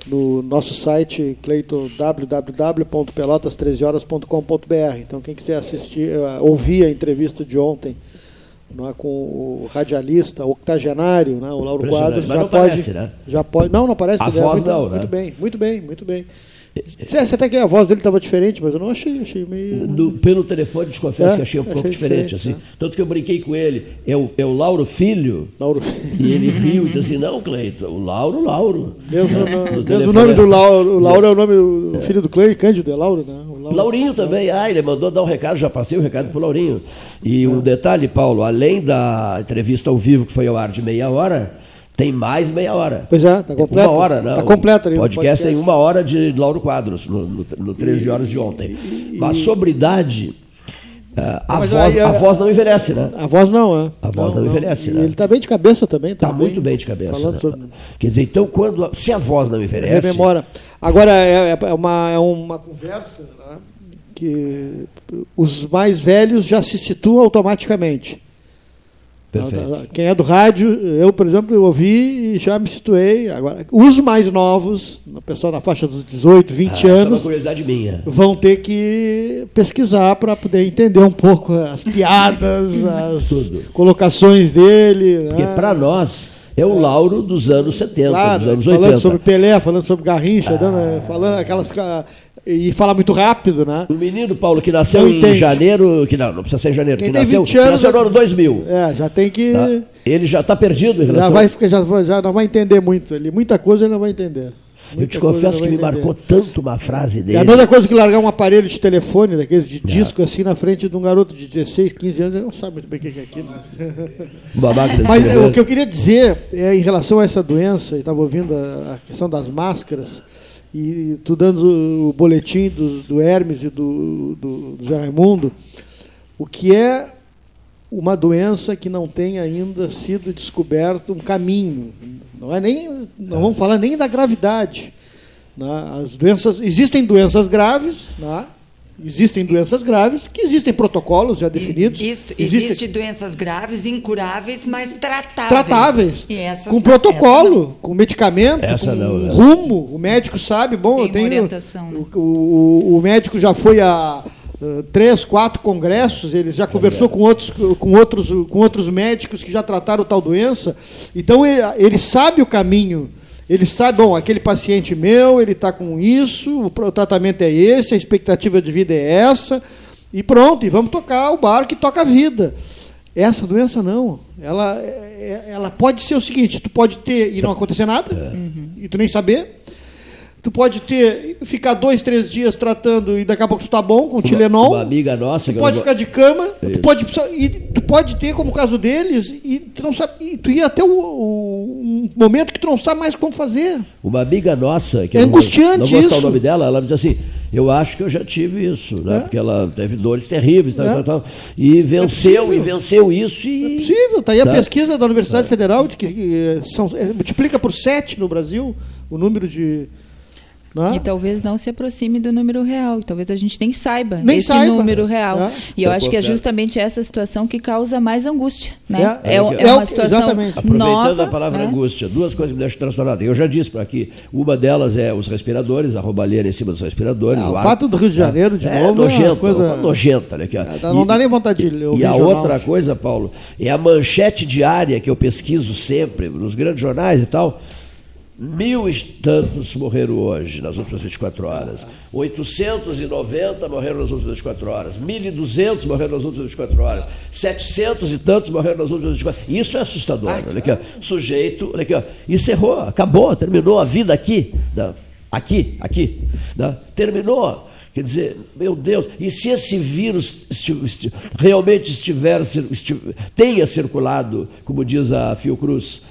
no nosso site, Cleiton, www.pelotas13horas.com.br. Então, quem quiser assistir, eh, ouvir a entrevista de ontem não é, com o radialista octogenário, né, o Lauro Quadros, já pode, aparece, né? já pode. Não, não aparece. A né? voz muito, não, né? muito bem, muito bem, muito bem. Você até que a voz dele estava diferente, mas eu não achei, achei meio. Do- pelo telefone, te confesso É, que achei um pouco achei diferente. diferente, assim. Tanto que eu brinquei com ele. É o, é o Lauro Filho. Lauro E ele riu e disse assim: não, Cleiton, o Lauro, Lauro. Mesmo, no- mesmo o nome do Lauro, o Lauro é o nome do filho do Cleide, Cândido, é Lauro, né? Lauro. Laurinho também, ah, ele mandou dar um recado, já passei o recado para o Laurinho. E um detalhe, Paulo, além da entrevista ao vivo, que foi ao ar de meia hora, tem mais meia hora. Pois é, tá completo. Uma hora, né? Tá O completo ali no podcast, tem podcast. uma hora de Lauro Quadros, no, no, no 13 horas de ontem. Mas sobre idade, ah, a, Mas voz, aí, a a- voz não envelhece, né? A voz não, é. A voz não, envelhece, E né? ele está bem de cabeça também. Está muito bem de cabeça. Né? sobre Quer dizer, então, quando, se a voz não envelhece. rememora. Agora, é, é uma, é uma conversa né, que os mais velhos já se situam automaticamente. Perfeito. Quem é do rádio, eu, por exemplo, eu ouvi e já me situei. Agora, os mais novos, o pessoal na faixa dos 18, 20 Ah, é anos, minha. vão ter que pesquisar para poder entender um pouco as piadas, as colocações dele. Porque né? para nós é o Lauro dos anos 70, Claro, dos anos falando 80. sobre Pelé, falando sobre Garrincha, dando- falando aquelas. E fala muito rápido, né? O menino, Paulo, que nasceu em janeiro, que não, não precisa ser em janeiro, Quem que nasceu, 20 que anos, nasceu no ano 2000. É, já tem que. tá? Ele já está perdido em Já, relação... já, vai- já não vai entender muito. Ele, muita coisa ele não vai entender. Eu Muita te coisa confesso que me marcou tanto uma frase É dele. a mesma coisa que largar um aparelho de telefone, daqueles de disco, assim, na frente de um garoto de 16, 15 anos, ele não sabe muito bem o que é aquilo. Uma máquina de Mas é, o que eu queria dizer é, em relação a essa doença, e estava ouvindo a, a questão das máscaras, e tu dando o boletim do, do Hermes e do, do, do Raimundo, o que é uma doença que não tem ainda sido descoberto um caminho. Não é nem, não vamos falar nem da gravidade. né? As doenças existem doenças graves, né? Existem doenças graves, que existem protocolos já definidos. Isso, existem existe doenças graves, incuráveis, mas tratáveis. tratáveis, E essas com não- protocolo, com medicamento, Essa com não, né? rumo. O médico sabe, bom, eu Tem uma tenho. orientação, né? O, o- o médico já foi a uh, três, quatro congressos, ele já conversou com outros, com, outros, com outros médicos que já trataram tal doença. Então ele, ele sabe o caminho. Ele sabe, bom, aquele paciente meu, ele está com isso, o tratamento é esse, a expectativa de vida é essa, e pronto, e vamos tocar o barco e toca a vida. Essa doença não. Ela, é- é- ela pode ser o seguinte: tu pode ter e não acontecer nada, e tu nem saber. Tu pode ter, ficar dois, três dias tratando e daqui a pouco tu tá bom com Tilenol. Uma amiga nossa. Tu que eu pode não ficar de cama, tu pode, e tu pode ter, como o caso deles, e tu não sabe, e tu ia até o, o- um momento que tu não sabe mais como fazer. Uma amiga nossa, que É eu não vou- angustiante não vou isso. o nome dela, ela diz assim, eu acho que eu já tive isso, né? É. Porque ela teve dores terríveis, tal, É. tal, tal, e venceu, possível. e venceu isso e... É possível, tá aí a Tá. pesquisa da Universidade Federal, diz que eh, são, eh, multiplica por sete no Brasil o número de. Né? E talvez não se aproxime do número real. e Talvez a gente nem saiba Nem esse saiba. número real. É. E eu Eu acho que é justamente essa situação que causa mais angústia. Né? É. É, É é uma situação exatamente. Aproveitando nova. a palavra né? angústia, duas coisas me deixam transtornado. Eu já disse para aqui, uma delas é os respiradores, a roubalheira em cima dos respiradores. Ah, o ar- fato do Rio de Janeiro, de é, novo, é uma nojento, coisa- uma nojenta. Olha aqui, ó. É, não dá nem vontade de ouvir E a jornal. outra coisa, Paulo, é a manchete diária que eu pesquiso sempre nos grandes jornais e tal. Mil e tantos morreram hoje, nas últimas 24 horas. 890 morreram nas últimas 24 horas. 1.200 morreram nas últimas 24 horas. 700 e tantos morreram nas últimas 24 horas. Isso é assustador. Olha aqui, ó. Sujeito, olha aqui, ó. encerrou, acabou, terminou a vida aqui. né? Aqui, aqui. né? Terminou. Quer dizer, meu Deus, e se esse vírus esti- esti- realmente estiver, esti- tenha circulado, como diz a Fiocruz,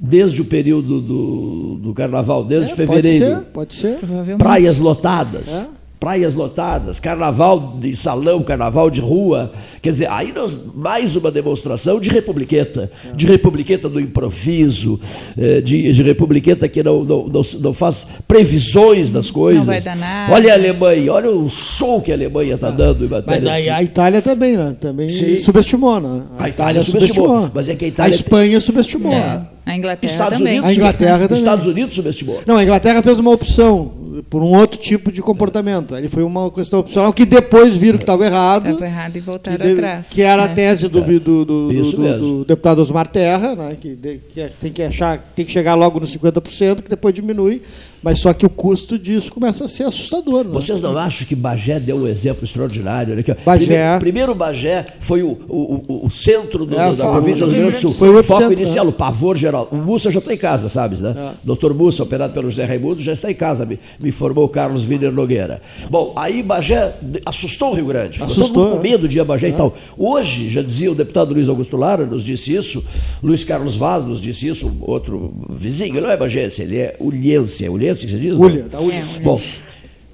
desde o período do, do carnaval, desde É, pode fevereiro, ser, pode ser. praias lotadas. É. Praias lotadas, carnaval de salão, carnaval de rua. Quer dizer, aí nós, mais uma demonstração de republiqueta, É. de republiqueta do improviso, eh, de, de republiqueta que não, não, não, não faz previsões das coisas. vai dar nada. Olha a Alemanha, olha o show que a Alemanha está dando em matéria Mas aí de- a Itália também, né? Também Sim. subestimou, né? A Itália subestimou, mas é que a Itália- Espanha subestimou. É. A Inglaterra Estados também. Unidos, A Inglaterra também. Estados Unidos subestimou. Não, a Inglaterra fez uma opção por um outro tipo de comportamento. Ali foi uma questão opcional que depois viram que estava errado. Estava errado e voltaram que, de- atrás. que era a né? tese do, do, do- do- do- do deputado Osmar Terra, né, que, de- que é- tem, que achar, tem que chegar logo nos 50%, que depois diminui, mas só que o custo disso começa a ser assustador. Né? Vocês não acham que Bagé deu um exemplo extraordinário? Olha aqui. Bagé. Primeiro, primeiro Bagé foi o, o, o- o centro do, É, da no Rio Grande do Sul. foi o foco epicentro, inicial, né? o pavor geral. O Mussa já está em casa, sabes, né? É. Doutor Mussa, operado pelo José Raimundo, já está em casa, me, me informou o Carlos Wiener Nogueira. Bom, aí Bagé assustou o Rio Grande. Todo Assustou, com é. medo de ir a Bagé e tal. Hoje, já dizia o deputado Luiz Augusto Lara, nos disse isso, Luiz Carlos Vaz nos disse isso, outro vizinho, não é bagense, ele é ulhense, é ulhense que você diz? não? Ulha, da Ulha. Bom,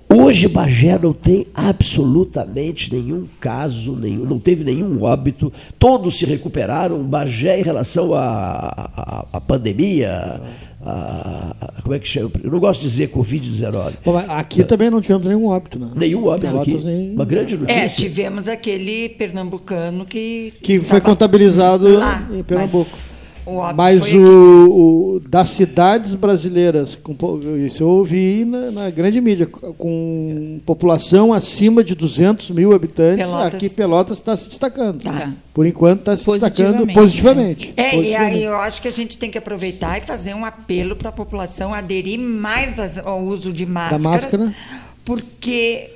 hoje Bagé não tem absolutamente nenhum caso, nenhum, não teve nenhum óbito, todos se recuperaram. Bagé, em relação à, pandemia, a, a- como é que chama? Eu não gosto de dizer Covid-19. Bom, mas aqui também não tivemos nenhum óbito. Né? Nenhum óbito Pelotas aqui. nem- Uma grande notícia. É, tivemos aquele pernambucano que. Que estava foi contabilizado lá, em Pernambuco. Mas, o Mas o, o- das cidades brasileiras, com isso eu ouvi na, na grande mídia, com população acima de 200 mil habitantes, Pelotas. aqui Pelotas está se destacando. Tá. Por enquanto está se destacando Positivamente, positivamente. É, e Positivamente. aí eu acho que a gente tem que aproveitar e fazer um apelo para a população aderir mais ao uso de máscaras. máscara. Porque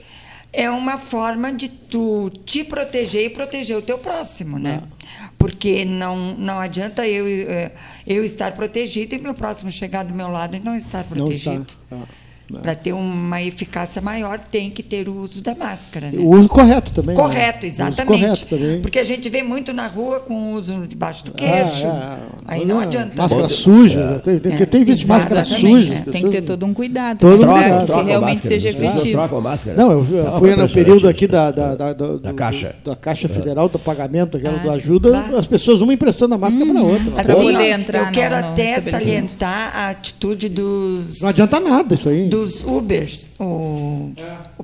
é uma forma de tu te proteger e proteger o teu próximo, né? É. Porque não, não adianta eu, eh, eu estar protegido e meu próximo chegar do meu lado e não estar Não protegido. está. Ah, não. Para ter uma eficácia maior, tem que ter o uso da máscara. Né? O uso correto também. né? Correto, O uso exatamente. correto também. Porque a gente vê muito na rua com o uso debaixo do Ah, queixo. é. Aí não É, adianta. Máscara suja. Tem, tem, É, tem visto máscara suja. é. Tem que ter todo um cuidado Todo né, para troca, que troca se a realmente máscara, seja pessoas efetivo. a. Não, eu, fui no período isso. aqui da, da, da, do- Da Caixa. da Caixa Federal do Pagamento, aquela Ah, do. Ajuda, as pessoas uma emprestando a máscara para outra. Pra Assim, poder ó, entrar eu quero até salientar a atitude dos, Não adianta nada isso aí. Dos Ubers, o,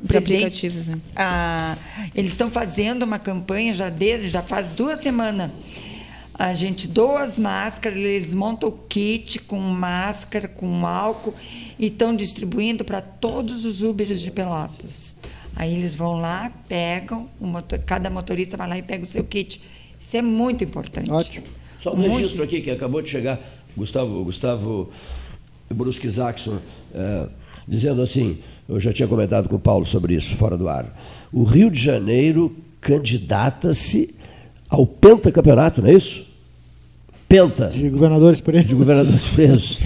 presidente, aplicativos, né? ah, eles estão fazendo uma campanha já desde, já faz duas semanas. A gente doa as máscaras, eles montam o kit com máscara, com álcool e estão distribuindo para todos os Ubers de Pelotas. Aí eles vão lá, pegam, o motor- cada motorista vai lá e pega o seu kit. Isso é muito importante. Ótimo. Só um Muito. registro aqui que acabou de chegar, Gustavo, Gustavo Brusque Zaxon, eh, dizendo assim, eu já tinha comentado com o Paulo sobre isso, fora do ar. O Rio de Janeiro candidata-se ao pentacampeonato, não é isso? Penta. De governadores presos. De governadores presos.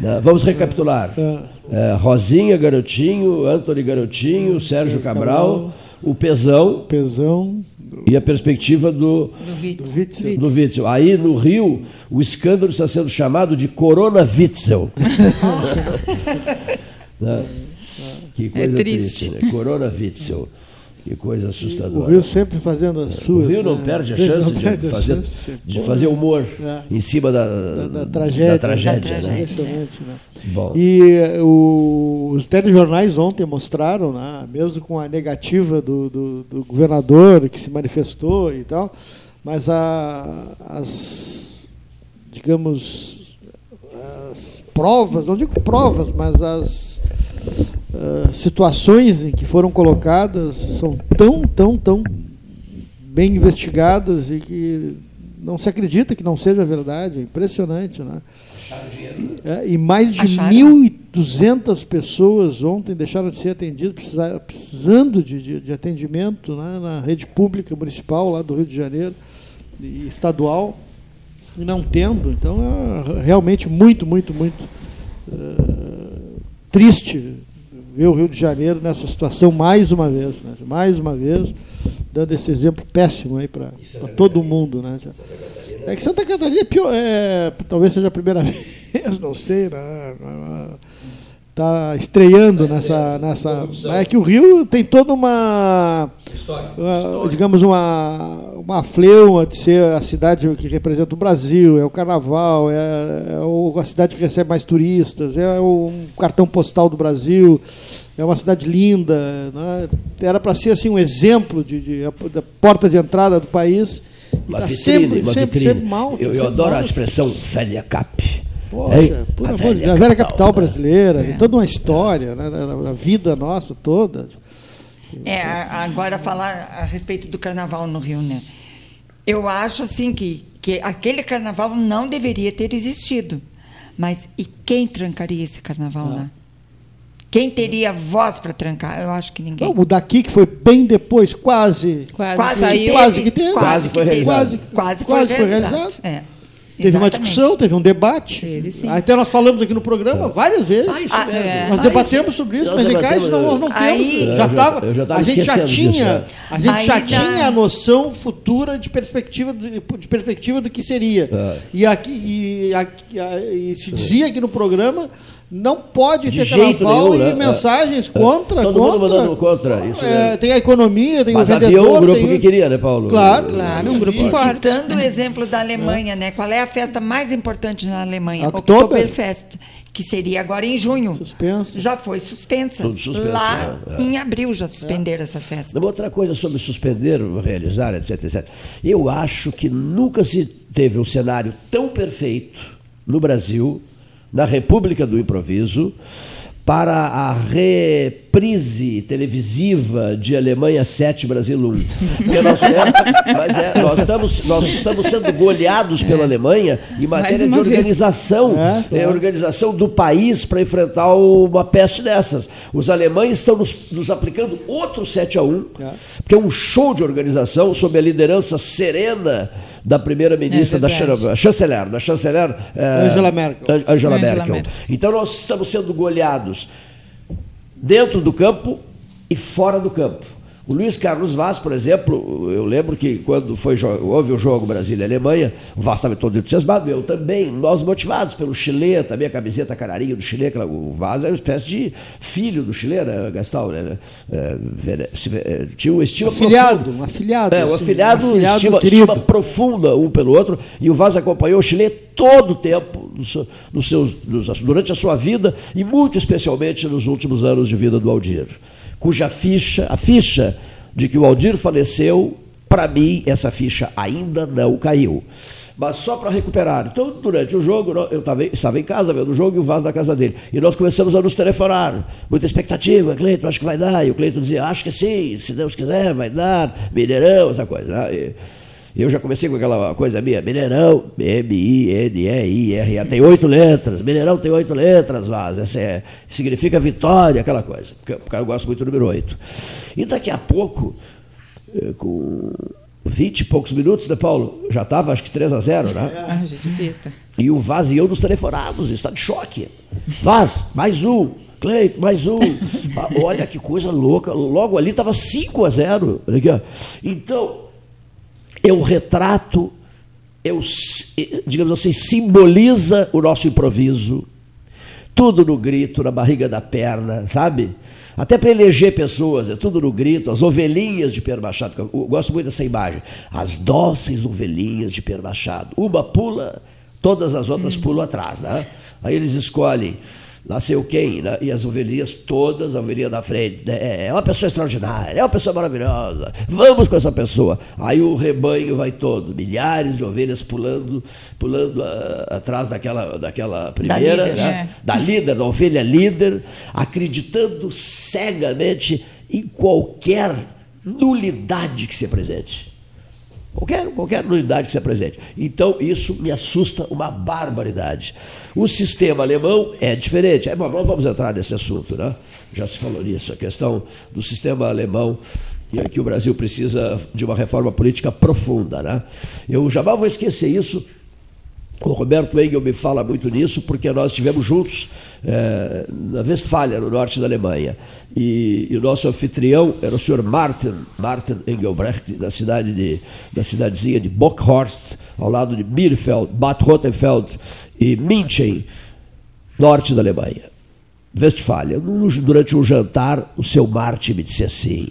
Né? Vamos recapitular. Eh, Rosinha Garotinho, Antony Garotinho, Sérgio Cabral, o Pezão. Pesão. E a perspectiva do, Do Witzel. do Witzel. Aí no Rio, o escândalo está sendo chamado de Corona Witzel. Né? Que coisa triste. né? Corona Witzel. Que coisa O assustadora. Rio sempre fazendo as suas. O Rio não né? perde a chance de perde a fazer, chance. de fazer humor é. em cima da, da, da tragédia. da tragédia, né? Impressionante, né? Bom. E eh, o- os telejornais ontem mostraram, né, mesmo com a negativa do, do- do governador que se manifestou e tal, mas a- as, digamos, provas, não digo provas, mas as ah, situações em que foram colocadas são tão, tão, tão bem investigadas e que não se acredita que não seja verdade. É impressionante, né? É, e mais de Acharam? 1.200 pessoas ontem deixaram de ser atendidas, precisa- precisando de, de- de atendimento né, na rede pública municipal lá do Rio de Janeiro e estadual, não tendo. Então é realmente muito, muito, muito eh, triste ver o Rio de Janeiro nessa situação mais uma vez, né? mais uma vez, dando esse exemplo péssimo aí para todo mundo. Né? É que Santa Catarina é pior, é, talvez seja a primeira vez, não sei, né? Está estreando nessa, nessa. É que o Rio tem toda uma. uma, digamos, uma, uma fleuma de ser a cidade que representa o Brasil, é o carnaval, é, é a cidade que recebe mais turistas, é o cartão postal do Brasil, é uma cidade linda. Né? Era para ser assim, um exemplo de, de- da porta de entrada do país. E está vitrine, sempre, uma sempre, sempre mal. tá Eu, eu adoro mal. a expressão velha cap. Poxa, Hein? por A Deus, a velha capital brasileira, tem toda uma história, né, da, da vida nossa toda. É, a- agora falar a respeito do carnaval no Rio, né? Eu acho assim que, que aquele carnaval não deveria ter existido. Mas e quem trancaria esse carnaval Ah. lá? Quem teria voz para trancar? Eu acho que ninguém. Não, o daqui que foi bem depois, quase. Quase, Quase saiu. que Quase que teve. Quase foi que teve. realizado. Quase, Quase, quase foi foi realizado. realizado. É, Teve uma discussão, teve um debate. Teve. Até nós falamos aqui no programa várias vezes. Ah, isso Ah, mesmo. é. Nós Ah, debatemos sobre isso, Nós mas em cá isso nós não temos. Aí- já Eu já- tava, eu já tava a gente já tinha, já. a gente já tinha a noção futura de perspectiva de, de perspectiva do que seria. É. E aqui e, aqui- e se dizia aqui no programa não pode De ter carnaval nenhum, e né? mensagens contra, Todo mundo contra. mandando contra. Isso É, mesmo. tem a economia, tem Mas o havia vendedor, um grupo tem que queria, né, Paulo? Claro. Claro, um grupo E forte. citando o exemplo da Alemanha, né? Qual é a festa mais importante na Alemanha? Oktober. Oktoberfest, que seria agora em junho. Suspensa. Já foi suspensa. Tudo suspenso, Lá é, é. em abril já suspenderam essa festa. Uma outra coisa sobre suspender, realizar, etc, etc. Eu acho que nunca se teve um cenário tão perfeito no Brasil, na República do Improviso, para a reprise televisiva de Alemanha 7, Brasil 1. Porque nós, é, mas é, nós, estamos, nós estamos sendo goleados pela Alemanha em matéria de organização, É, é, claro. organização do país para enfrentar uma peste dessas. Os alemães estão nos, nos aplicando outro 7 a 1 É. porque é um show de organização sob a liderança serena da primeira-ministra, É da chanceler, da chanceler eh, Angela Merkel. An- Angela Angela Merkel. Merkel. Então nós estamos sendo goleados dentro do campo e fora do campo. O Luiz Carlos Vaz, por exemplo, eu lembro que quando foi, houve o jogo Brasília-Alemanha, o Vaz estava todo entusiasmado, eu também, nós motivados pelo Chile, também a camiseta canarinho do Chile, o Vaz é uma espécie de filho do Chile, né, Gastal? Né? É, é, tinha um estima afiliado, um afiliado. É, um assim, afiliado, um afiliado estima, estima, profunda um pelo outro, e o Vaz acompanhou o Chile todo o tempo, nos seus, durante a sua vida, e muito especialmente nos últimos anos de vida do Aldir cuja ficha, a ficha de que o Aldir faleceu, para mim, essa ficha ainda não caiu. Mas só para recuperar. Então, durante o jogo, eu tava, estava em casa vendo o jogo e o vaso na casa dele. E nós começamos a nos telefonar. Muita expectativa. Cleiton, acho que vai dar. E o Cleiton dizia, acho que sim, se Deus quiser, vai dar. Mineirão, essa coisa. Né? E, eu já comecei com aquela coisa minha, Mineirão, M-I-N-E-I-R-A, tem oito letras, Mineirão tem oito letras, Vaz, essa é, significa vitória, aquela coisa, porque, porque eu gosto muito do número oito. E daqui a pouco, eh, com vinte e poucos minutos, né, Paulo? Já estava, acho que 3 a 0 né? Ah, gente, e o Vaz e eu nos telefonávamos, está de choque. Vaz, mais um. Cleito, mais um. Ah, olha que coisa louca. Logo ali estava 5 a 0. Então, eu retrato, eu, digamos assim, simboliza o nosso improviso. Tudo no grito, na barriga da perna, sabe? Até para eleger pessoas, é tudo no grito, as ovelhinhas de Pedro Machado, eu gosto muito dessa imagem. As dóceis ovelhinhas de Pedro Machado. Uma pula, todas as outras pulam atrás, né? Aí eles escolhem nasceu quem? E as ovelhinhas todas, a ovelhinha da frente. Né? É uma pessoa extraordinária, é uma pessoa maravilhosa. Vamos com essa pessoa. Aí o rebanho vai todo, milhares de ovelhas pulando, pulando uh, atrás daquela, daquela primeira, da líder, né? é. da líder, da ovelha líder, acreditando cegamente em qualquer nulidade que se apresente. Qualquer, qualquer unidade que se apresente. Então, isso me assusta uma barbaridade. O sistema alemão é diferente. É, bom, nós vamos entrar nesse assunto, né? Já se falou nisso, a questão do sistema alemão e que o Brasil precisa de uma reforma política profunda. Né? Eu jamais vou esquecer isso o Roberto Engel me fala muito nisso, porque nós estivemos juntos é, na Westfália, no norte da Alemanha. E, e, o nosso anfitrião era o senhor Martin, Martin Engelbrecht, da, cidade de, da cidadezinha de Bockhorst, ao lado de Bielefeld, Bad Rottenfeld e München, norte da Alemanha. Westfália. Durante um jantar, o seu Martin me disse assim: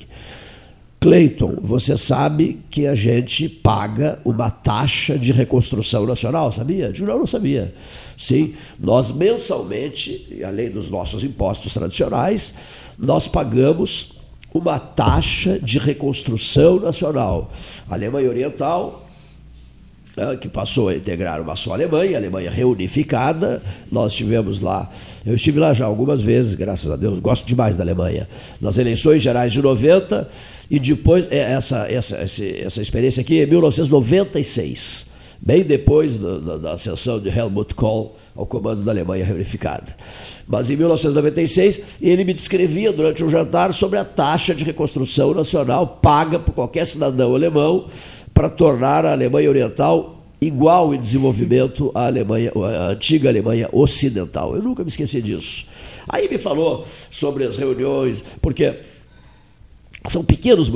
Cleiton, você sabe que a gente paga uma taxa de reconstrução nacional, sabia? Eu não, não sabia. Sim, nós mensalmente, além dos nossos impostos tradicionais, nós pagamos uma taxa de reconstrução nacional. A Alemanha Oriental né, que passou a integrar uma só Alemanha, a Alemanha reunificada. Nós estivemos lá, eu estive lá já algumas vezes, graças a Deus, gosto demais da Alemanha. Nas eleições gerais de 90 e depois, é, essa, essa, essa experiência aqui é 1996, bem depois da, da, da ascensão de Helmut Kohl ao comando da Alemanha reunificada. Mas em 1996, ele me descrevia durante um jantar sobre a taxa de reconstrução nacional paga por qualquer cidadão alemão para tornar a Alemanha Oriental igual em desenvolvimento à Alemanha, à antiga Alemanha Ocidental. Eu nunca me esqueci disso. Aí me falou sobre as reuniões, porque são pequenos,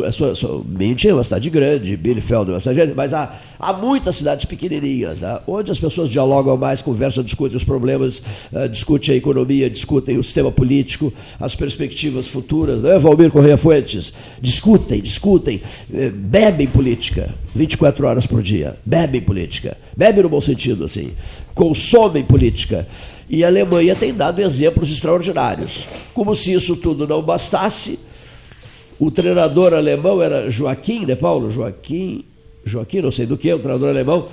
Mente é uma cidade grande, Bielefeld é uma cidade grande, mas há, há muitas cidades pequenininhas, né, onde as pessoas dialogam mais, conversam, discutem os problemas, uh, discutem a economia, discutem o sistema político, as perspectivas futuras, não é, Valmir Correia Fuentes? Discutem, discutem, uh, bebem política, 24 horas por dia, bebem política, bebem no bom sentido, assim, consomem política. E a Alemanha tem dado exemplos extraordinários. Como se isso tudo não bastasse, o treinador alemão era Joaquim, né, Paulo? Joaquim, Joaquim, não sei do que, o treinador alemão.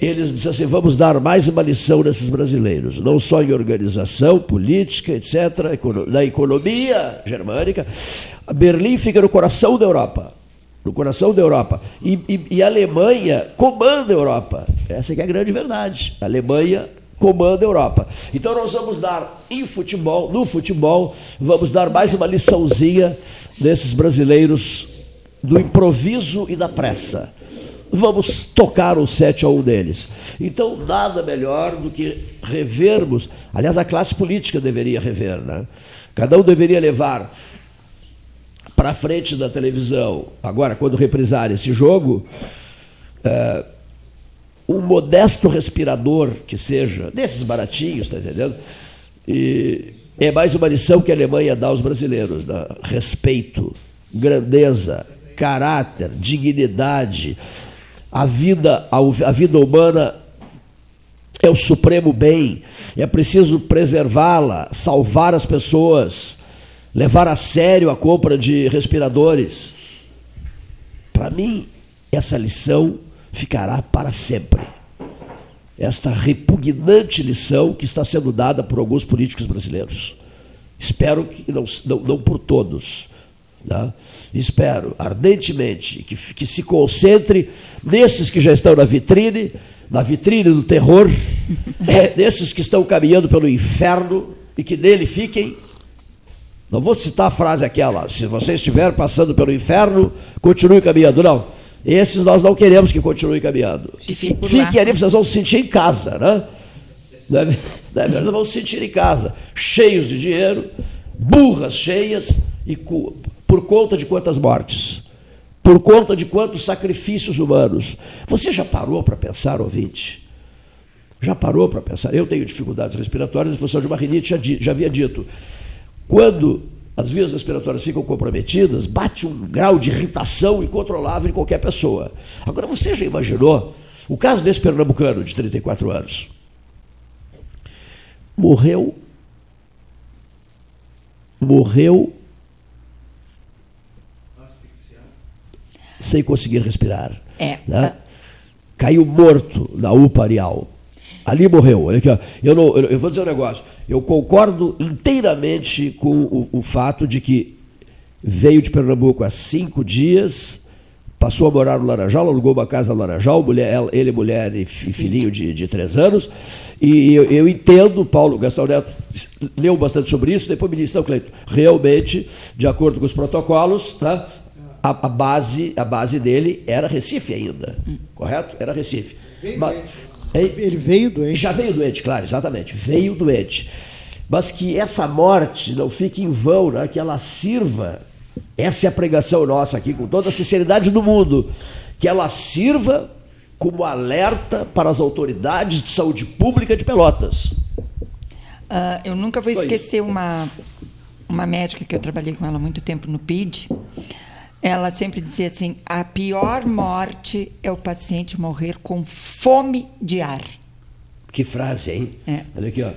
Eles disseram assim: vamos dar mais uma lição nesses brasileiros, não só em organização, política, etc., na economia germânica. Berlim fica no coração da Europa no coração da Europa. E, e, e, a Alemanha comanda a Europa. Essa é a grande verdade. A Alemanha comanda a Europa. Então nós vamos dar em futebol, no futebol, vamos dar mais uma liçãozinha desses brasileiros do improviso e da pressa. Vamos tocar o 7 a 1 deles. Então, nada melhor do que revermos. Aliás, a classe política deveria rever, né? Cada um deveria levar para frente da televisão, agora quando reprisar esse jogo, é, um modesto respirador que seja, desses baratinhos, está entendendo? E é mais uma lição que a Alemanha dá aos brasileiros: né? respeito, grandeza, caráter, dignidade. A vida, a vida humana é o supremo bem, é preciso preservá-la, salvar as pessoas, levar a sério a compra de respiradores. Para mim, essa lição ficará para sempre. Esta repugnante lição que está sendo dada por alguns políticos brasileiros. Espero que não, não, não por todos. Né? Espero ardentemente que, que se concentre nesses que já estão na vitrine, na vitrine do terror, é, nesses que estão caminhando pelo inferno e que nele fiquem. Não vou citar a frase aquela, se você estiver passando pelo inferno, continue caminhando. Não. Esses nós não queremos que continuem caminhando. Fiquem ali, vocês vão se sentir em casa, né? Não é, é verdade? Vão se sentir em casa, cheios de dinheiro, burras cheias, e por conta de quantas mortes? Por conta de quantos sacrifícios humanos? Você já parou para pensar, ouvinte? Já parou para pensar? Eu tenho dificuldades respiratórias em função de uma rinite, já, já havia dito. Quando as vias respiratórias ficam comprometidas, bate um grau de irritação incontrolável em qualquer pessoa. Agora, você já imaginou o caso desse pernambucano de 34 anos? Morreu. Morreu. Sem conseguir respirar. É. Né? Caiu morto na UPA Arial. Ali morreu. Eu, não, eu, vou dizer um negócio. Eu concordo inteiramente com o, o, fato de que veio de Pernambuco há cinco dias, passou a morar no Laranjal, alugou uma casa no Laranjal, mulher, ele, mulher e filhinho de, de três anos. E eu, eu entendo, Paulo Gastão Neto leu bastante sobre isso, depois me disse, não, Cleiton, realmente, de acordo com os protocolos, tá, a, a, base, a base dele era Recife ainda, correto? Era Recife. Mas, ele veio doente. Já veio doente, claro, exatamente. Veio doente. Mas que essa morte não fique em vão, né? que ela sirva, essa é a pregação nossa aqui, com toda a sinceridade do mundo, que ela sirva como alerta para as autoridades de saúde pública de Pelotas. Uh, eu nunca vou Foi. esquecer uma, uma médica que eu trabalhei com ela há muito tempo no PID ela sempre dizia assim: a pior morte é o paciente morrer com fome de ar. Que frase, hein? É. Olha aqui, ó.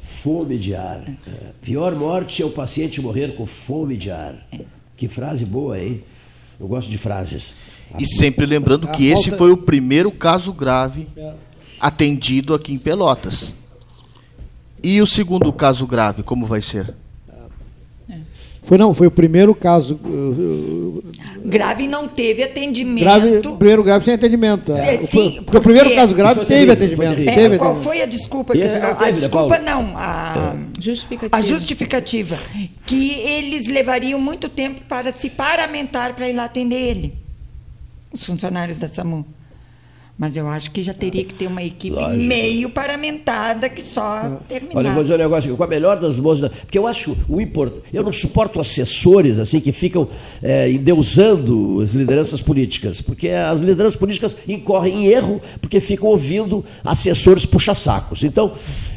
Fome de ar. É. Pior morte é o paciente morrer com fome de ar. É. Que frase boa, hein? Eu gosto de frases. E sempre lembrando que esse foi o primeiro caso grave é. atendido aqui em Pelotas. E o segundo caso grave, como vai ser? Foi não, foi o primeiro caso. Grave não teve atendimento. Grave, primeiro grave sem atendimento. É, sim, foi, porque, porque, o primeiro caso grave teve atendimento. É, teve qual atendimento. foi a desculpa? Que, a, a desculpa não, a justificativa. a justificativa. Que eles levariam muito tempo para se paramentar para ir lá atender ele. Os funcionários da SAMU. Mas eu acho que já teria que ter uma equipe Lógico. meio paramentada que só terminasse. Olha, eu vou dizer um negócio com a melhor das mãos, porque eu acho o importante. Eu não suporto assessores assim que ficam é, endeusando as lideranças políticas, porque as lideranças políticas incorrem em erro porque ficam ouvindo assessores puxa-sacos. Então,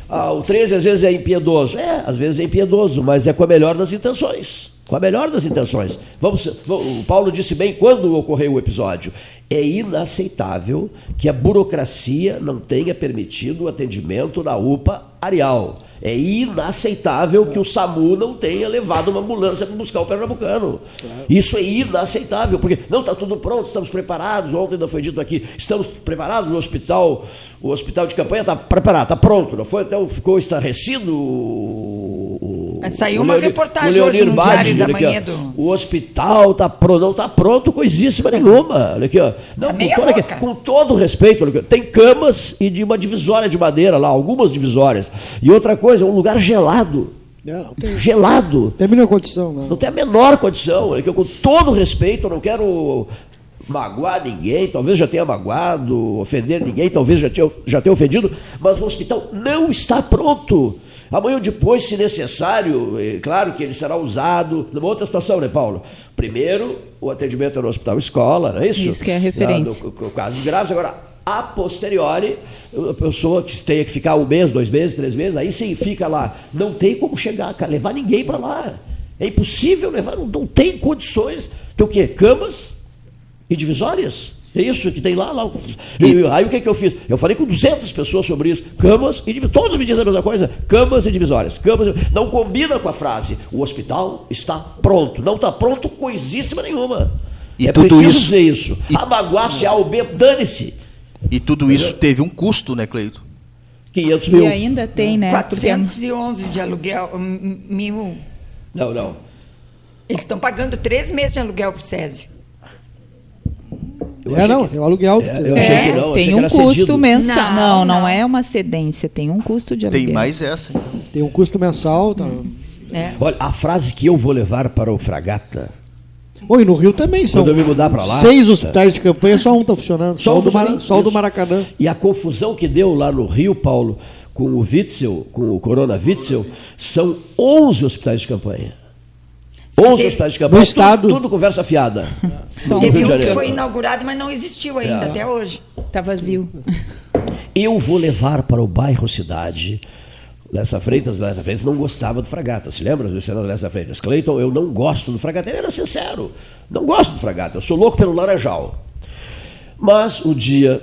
ah, o 13 às vezes é impiedoso. É, às vezes é impiedoso, mas é com a melhor das intenções com a melhor das intenções. Vamos, o Paulo disse bem quando ocorreu o episódio. É inaceitável que a burocracia não tenha permitido o atendimento na UPA Areal. É inaceitável que o SAMU não tenha levado uma ambulância para buscar o pernambucano. Claro. Isso é inaceitável, porque não está tudo pronto, estamos preparados. Ontem ainda foi dito aqui, estamos preparados, o hospital, o hospital de campanha está preparado, está pronto. Não foi até ficou estarrecido Saiu uma Leonir, reportagem hoje no Badi, Diário da Manhã do... O hospital está pronto, não está pronto coisíssima nenhuma. Olha aqui, ó. Não, com, toda, com todo respeito, tem camas e de uma divisória de madeira lá, algumas divisórias. E outra coisa, é um lugar gelado. É, tem, gelado. Tem a menor condição, não. Não tem a menor condição. É que eu, com todo respeito, eu não quero magoar ninguém, talvez já tenha magoado, ofender ninguém, talvez já tenha, já tenha ofendido, mas o hospital não está pronto. Amanhã ou depois, se necessário, é claro que ele será usado numa outra situação, né, Paulo? Primeiro, o atendimento é no hospital escola, não é isso? Isso que é a referência. Ah, no- no- casos graves. Agora, a posteriori, a pessoa que tenha que ficar um mês, dois meses, três meses, aí sim fica lá. Não tem como chegar, cara, levar ninguém para lá. É impossível levar, não, não tem condições. Tem o quê? Camas e divisórias? É isso que tem lá. lá. E, aí o que, que eu fiz? Eu falei com 200 pessoas sobre isso. Camas e divisórias. Todos me dizem a mesma coisa. Camas e divisórias. Camas e... Não combina com a frase. O hospital está pronto. Não está pronto coisíssima nenhuma. E é tudo preciso isso- dizer isso. A magoar se A ou B, dane-se. E tudo isso teve um custo, né, Cleito? 500 E ainda tem, né? porque- 411 de aluguel, mil. Não, não. Eles estão pagando três meses de aluguel para o SESI. É, não, tem o aluguel. eu achei que não, achei tem que um era custo cedido. mensal. Não, Não, não, não. é uma cedência, tem um custo de aluguel. essa. então. Tem um custo mensal. Tá. É. Olha, a frase que eu vou levar para o Fragata. E no Rio também são Quando eu me mudar para lá. seis hospitais de campanha, só um está funcionando. Só, Só o do, Mara- funcionando, só o do. Maracanã. E a confusão que deu lá no Rio, Paulo, com o Witzel, com o Corona Witzel, são 11 hospitais de campanha. 11 hospitais de campanha. No estado. Tudo, tudo conversa fiada. Teve de um que foi inaugurado, mas não existiu ainda É. até hoje. Está vazio. Eu vou levar para o bairro Cidade. Lessa Freitas, Lessa Freitas não gostava do Fragata. Se lembra do senador Lessa Freitas? Cleiton, eu não gosto do Fragata. Ele era sincero. Não gosto do Fragata. Eu sou louco pelo Laranjal. Mas o dia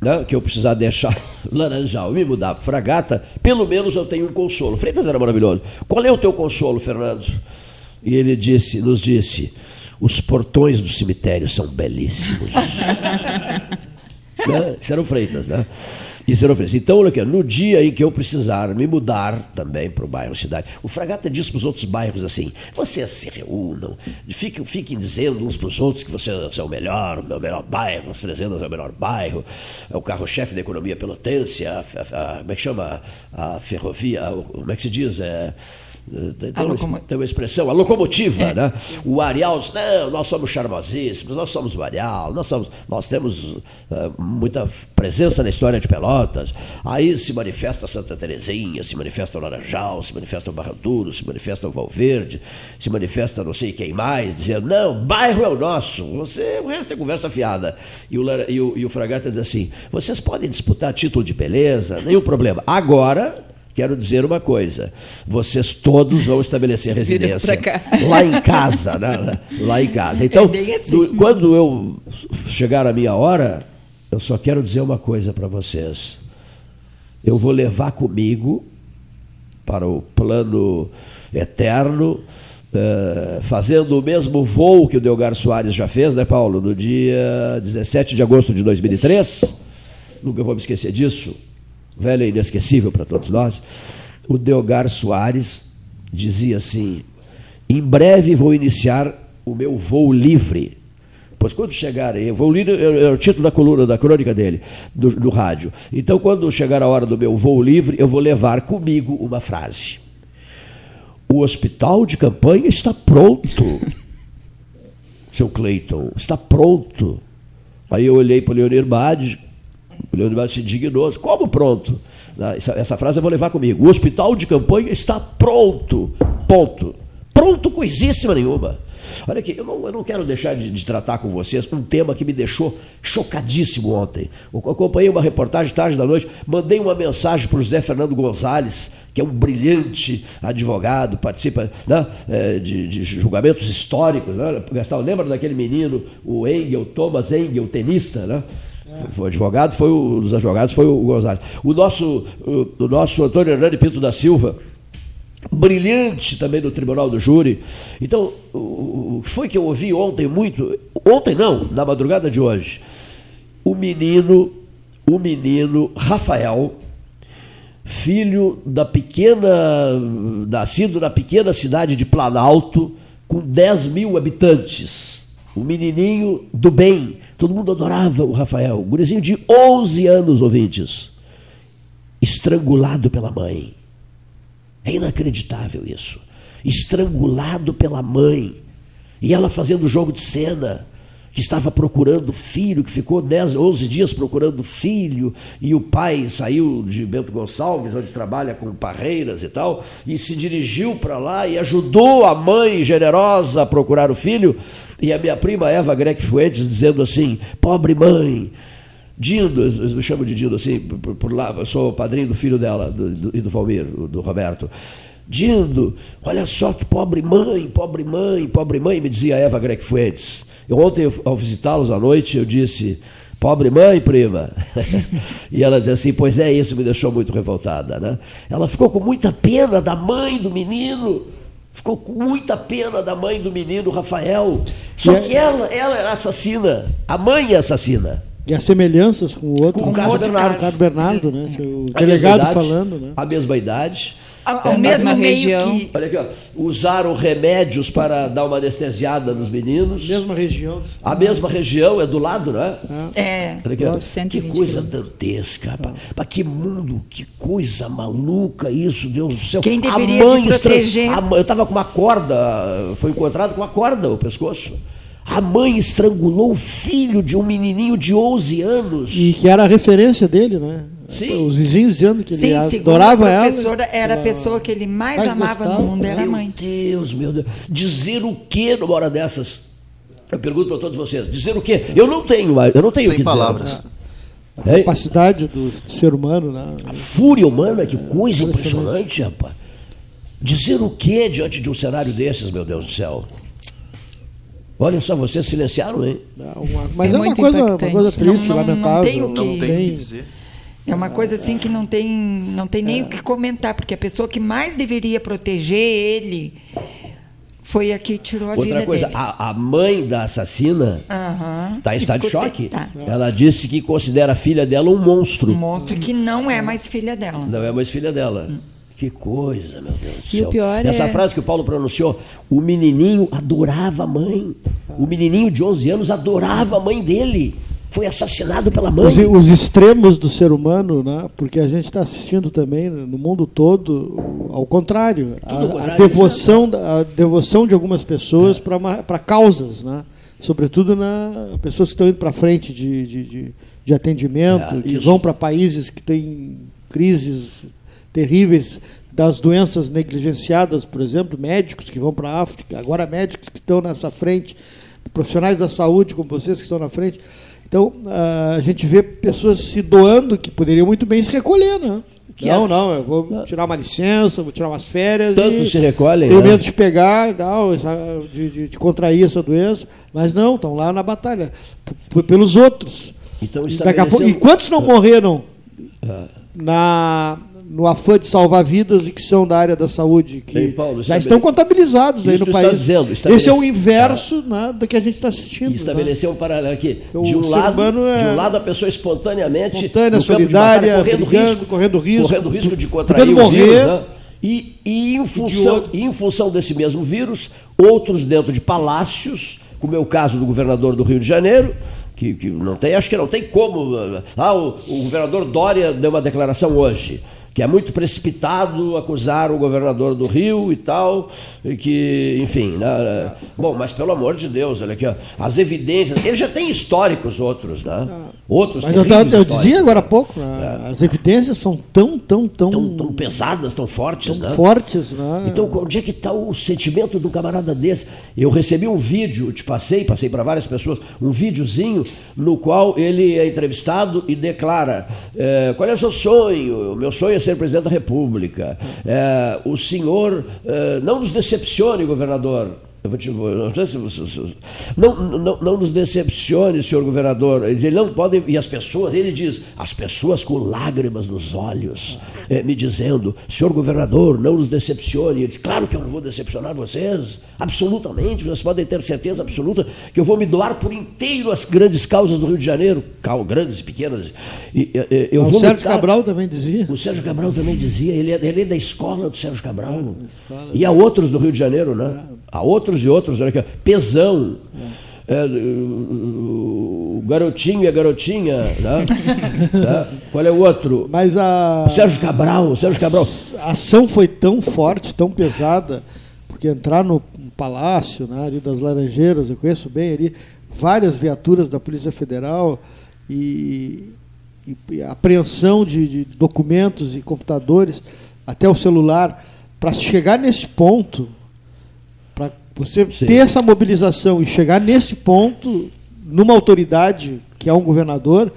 né, que eu precisar deixar Laranjal e me mudar para Fragata, pelo menos eu tenho um consolo. Freitas era maravilhoso. Qual é o teu consolo, Fernando? E ele disse, nos disse: os portões do cemitério são belíssimos. né? Isso era o Freitas, né? Isso era o Freitas. Então, olha aqui, no dia em que eu precisar me mudar também para o bairro Cidade, o Fragata disse para os outros bairros assim: vocês se reúnam, fiquem, fiquem dizendo uns para os outros que vocês são o melhor, o meu melhor bairro, os Trezendas é o melhor bairro, é o carro-chefe da economia pelotense, a, a- a- como é que chama? A ferrovia, como é que se diz? É, tem, uma, locomo- tem uma expressão, a locomotiva, né? O Areal, diz, não, nós somos charmosíssimos, nós somos o Areal, nós, somos, nós temos eh, muita presença na história de Pelotas. Aí se manifesta Santa Terezinha, se manifesta o Laranjal, se manifesta o Barra Duro, se manifesta o Valverde, se manifesta não sei quem mais, dizendo, não, bairro é o nosso, você, o resto é conversa fiada. E o, e o, e o Fragata diz assim, vocês podem disputar título de beleza, nenhum problema. Agora... Quero dizer uma coisa: vocês todos vão estabelecer residência lá em casa, né? Lá em casa. Então, É assim. no- quando eu chegar a minha hora, eu só quero dizer uma coisa para vocês. Eu vou levar comigo para o plano eterno, eh, fazendo o mesmo voo que o Delgar Soares já fez, né, Paulo? No dia 17 de agosto de 2003. Nunca vou me esquecer disso. Velho e inesquecível para todos nós. O Delgar Soares dizia assim: em breve vou iniciar o meu voo livre. Pois quando chegar, eu vou ler é é o título da coluna, da crônica dele, do, do rádio. Então, quando chegar a hora do meu voo livre, eu vou levar comigo uma frase. O hospital de campanha está pronto. Seu Cleiton, está pronto. Aí eu olhei para o Leonir Bade, o Leonir Bade se indignou. Como pronto? Ah, Essa, essa frase eu vou levar comigo. O hospital de campanha está pronto. Ponto. Pronto, coisíssima nenhuma. Olha aqui, eu não, eu não quero deixar de, de tratar com vocês um tema que me deixou chocadíssimo ontem. Eu acompanhei uma reportagem tarde da noite, mandei uma mensagem para o José Fernando Gonzalez, que é um brilhante advogado, participa né, eh, de, de julgamentos históricos. Né? Gastão, lembra daquele menino, o Engel, Thomas Engel, tenista, né? Foi advogado, foi o, dos advogados foi o Gonzalez. O nosso, o, o nosso Antônio Hernani Pinto da Silva, brilhante também no Tribunal do Júri. Então, o, o- foi que eu ouvi ontem muito, ontem não, na madrugada de hoje, o menino, o menino Rafael, filho da pequena, nascido na pequena cidade de Planalto, com 10 mil habitantes. O menininho do bem. Todo mundo adorava o Rafael. Um gurizinho de 11 anos, ouvintes. Estrangulado pela mãe. É inacreditável isso. Estrangulado pela mãe. E ela fazendo jogo de cena. Que estava procurando filho, que ficou 10, 11 dias procurando filho, e o pai saiu de Bento Gonçalves, onde trabalha com parreiras e tal, e se dirigiu para lá e ajudou a mãe generosa a procurar o filho, e a minha prima Eva Grec Fuentes dizendo assim: pobre mãe. Dindo, eles me chamam de Dindo assim, por, por lá, eu sou o padrinho do filho dela do, do, e do Valmir, do Roberto. Dindo, olha só que pobre mãe, pobre mãe, pobre mãe, me dizia Eva Grec Fuentes. Eu, ontem, ao visitá-los à noite, eu disse, pobre mãe, prima. e ela dizia assim, pois é, isso me deixou muito revoltada. Né? Ela ficou com muita pena da mãe do menino, ficou com muita pena da mãe do menino, Rafael. Só que ela, ela era assassina, a mãe é assassina. E as semelhanças com o outro, Com o Carlos Bernardo. Bernardo, né? O A delegado idade, falando, né? A mesma idade. Ao- ao mesmo meio que- Olha aqui, ó. Usaram remédios para dar uma anestesiada nos meninos. Mesma região. A mesma região, é do lado, né? É. Olha aqui, ó. Que coisa dantesca, rapaz. Que mundo, que coisa maluca isso, Deus do céu. Quem A deveria mãe de estra- proteger- a mãe- Eu estava com uma corda, foi encontrado com uma corda o pescoço. A mãe estrangulou o filho de um menininho de 11 anos. E que era a referência dele, né? Sim. Os vizinhos dizendo que Sim, ele adorava a ela. professora, era a pessoa que ele mais, mais amava gostava. no mundo, era a Meu mãe. Deus, meu Deus. Dizer o que numa hora dessas? Eu pergunto para todos vocês. Dizer o quê? Eu não tenho mais. Eu não tenho Sem que dizer. palavras. A capacidade do ser humano, né? A fúria humana, que coisa impressionante, rapaz. Dizer o que diante de um cenário desses, meu Deus do céu? Olha só, vocês silenciaram, hein? Mas é, uma, coisa, uma coisa triste, Não- não- não lamentável. tem o que- Não tem o que dizer. É uma coisa assim que não tem, não tem nem o que comentar, porque a pessoa que mais deveria proteger ele foi a que tirou a Outra vida coisa, dele. a, a mãe da assassina está em estado de choque. tá. Ela disse que considera a filha dela um monstro. Um monstro que não é mais filha dela. Não é mais filha dela. Que coisa, meu Deus do E céu. o pior Essa é- frase que o Paulo pronunciou, o menininho adorava a mãe. O menininho de 11 anos adorava a mãe dele. Foi assassinado pela mãe. Os, os extremos do ser humano, né? porque a gente está assistindo também no mundo todo, ao contrário, a, a devoção, a devoção de algumas pessoas para causas, né? sobretudo na pessoas que estão indo para frente de, de, de, de atendimento, É, que isso. vão para países que têm crises terríveis das doenças negligenciadas, por exemplo, médicos que vão para a África, agora médicos que estão nessa frente, profissionais da saúde como vocês que estão na frente. Então, ah, a gente vê pessoas se doando que poderiam muito bem se recolher, né? Não, não, eu vou tirar uma licença, vou tirar umas férias. Tanto e se recolhem, Tenho né? medo de pegar, não, de, de- de contrair essa doença, mas não, estão lá na batalha, pelos outros. Então, E daqui a pouco- e quantos não morreram Ah. na, no afã de salvar vidas e que são da área da saúde, que Bem, Paulo, já estão contabilizados aí no país. dizendo, Esse é o inverso né, do que a gente está assistindo. E estabeleceu um paralelo aqui. De um, lado, é- de um lado, a pessoa espontaneamente. Espontânea, solidária, batalha, correndo brigando, risco, correndo risco, correndo risco de contrair o morrer. vírus, né? E, e em, função, e em função desse mesmo vírus, outros dentro de palácios, como é o caso do governador do Rio de Janeiro, que, que não tem, acho que não tem como. Ah, o, o governador Dória deu uma declaração hoje. Que é muito precipitado acusar o governador do Rio e tal, e que, enfim, né? bom, mas pelo amor de Deus, olha aqui, ó, as evidências, ele já tem históricos outros, né? Outros Mas eu, eu dizia agora há pouco, né, as evidências são tão, tão, tão, tão pesadas, tão fortes, tão né? fortes. Né? Então, onde é que está o sentimento do camarada desse? Eu recebi um vídeo, te passei, passei para várias pessoas, um videozinho no qual ele é entrevistado e declara: eh, qual é o seu sonho? O meu sonho é ser presidente da República. Eh, o senhor eh, não nos decepcione, governador. Eu vou te, não, sei se não, não, não nos decepcione, senhor governador. Ele não pode. E as pessoas, ele diz, as pessoas com lágrimas nos olhos, eh, me dizendo, senhor governador, não nos decepcione. Ele diz, claro que eu não vou decepcionar vocês, absolutamente, vocês podem ter certeza absoluta que eu vou me doar por inteiro às grandes causas do Rio de Janeiro, grandes e pequenas. E, eh, eu o vou Sérgio lutar- Cabral também dizia. o Sérgio Cabral também dizia, ele é, ele é da escola do Sérgio Cabral. E há outros do Rio de Janeiro, né? Há outros e outros, olha aqui, ó. Pesão. É, o o garotinho e a garotinha, né? Né? Qual é o outro? Mas a. O Sérgio Cabral, Sérgio Cabral. A ação foi tão forte, tão pesada, porque entrar no palácio, né, ali das Laranjeiras, eu conheço bem ali, várias viaturas da Polícia Federal e, e, e apreensão de, de documentos e computadores, até o celular, para chegar nesse ponto, você Sim. ter essa mobilização e chegar nesse ponto, numa autoridade que é um governador,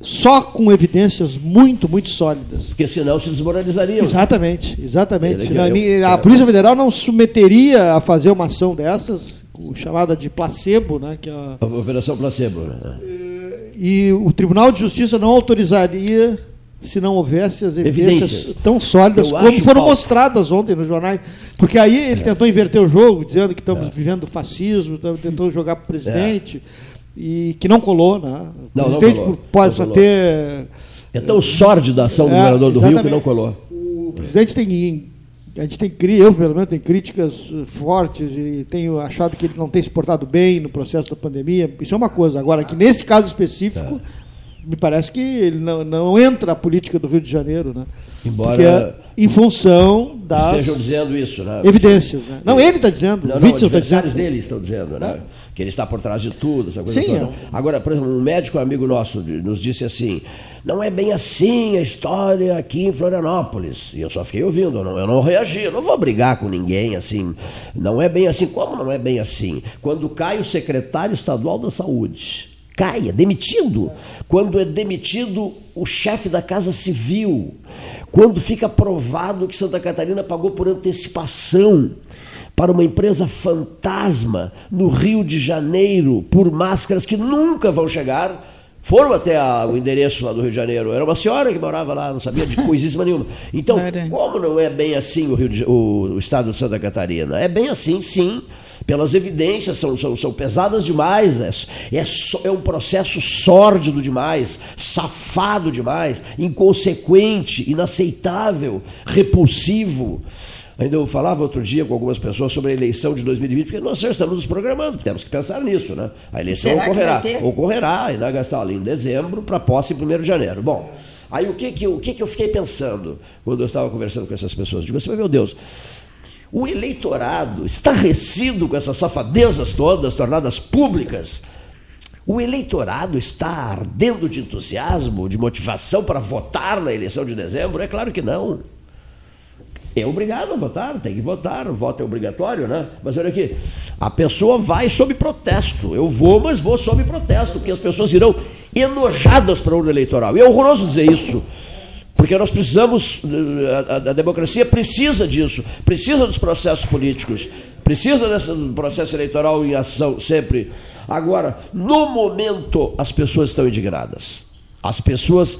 só com evidências muito, muito sólidas. Porque senão se desmoralizariam. Exatamente, exatamente. Ele- Senão, eu- a Polícia Federal não submeteria a fazer uma ação dessas, chamada de placebo, né, que é a- A Operação Placebo. Né? e o Tribunal de Justiça não autorizaria se não houvesse as evidências, Evidências. tão sólidas Eu como foram Paulo- mostradas ontem nos jornais. Porque aí ele tentou inverter o jogo, dizendo que estamos vivendo fascismo, tentou jogar para o presidente, e que não colou. Né? O Não, não presidente colou. pode Não só ter. É tão sórdida a ação do É, governador do Rio que não colou. O presidente tem. A gente tem, eu pelo menos, tenho críticas eh, fortes e tenho achado que ele não tem se portado bem no processo da pandemia. Isso é uma coisa. Agora, que nesse caso específico, me parece que ele não, não entra a política do Rio de Janeiro, né? Embora é em função das Estejam dizendo isso, né? evidências. Né? Não, ele está dizendo, Não, não, Witzel está dizendo. dele estão dizendo, né? Que ele está por trás de tudo, essa coisa Sim, toda. é. Agora, por exemplo, um médico amigo nosso nos disse assim: não é bem assim a história aqui em Florianópolis. E eu só fiquei ouvindo, eu não, eu não reagi, eu não vou brigar com ninguém assim. Não é bem assim. Como não é bem assim? Quando cai o secretário estadual da saúde, cai, é demitido. Quando é demitido o chefe da Casa Civil, quando fica provado que Santa Catarina pagou por antecipação para uma empresa fantasma no Rio de Janeiro por máscaras que nunca vão chegar. Foram até a- o endereço lá do Rio de Janeiro. Era uma senhora que morava lá, não sabia de coisíssima nenhuma. Então, como não é bem assim o, Rio de- o- o estado de Santa Catarina? É bem assim, sim. Pelas evidências, são, são, são pesadas demais. É, é, é um processo sórdido demais, safado demais, inconsequente, inaceitável, repulsivo. Ainda eu falava outro dia com algumas pessoas sobre a eleição de 2020, porque nós estamos nos programando, temos que pensar nisso, né? A eleição Será ocorrerá. Ocorrerá, né, Gastal, em dezembro, para posse em 1 de janeiro. Bom, aí o que que, o que que eu fiquei pensando quando eu estava conversando com essas pessoas? Digo assim, meu Deus, o eleitorado estarrecido com essas safadezas todas tornadas públicas, o eleitorado está ardendo de entusiasmo, de motivação para votar na eleição de dezembro? É claro que não. É obrigado a votar, tem que votar, o voto é obrigatório, né? Mas olha aqui, a pessoa vai sob protesto. Eu vou, mas vou sob protesto, porque as pessoas irão enojadas para a urna eleitoral. E é horroroso dizer isso, porque nós precisamos, a, a- a democracia precisa disso, precisa dos processos políticos, precisa desse processo eleitoral em ação sempre. Agora, no momento, as pessoas estão indignadas. As pessoas.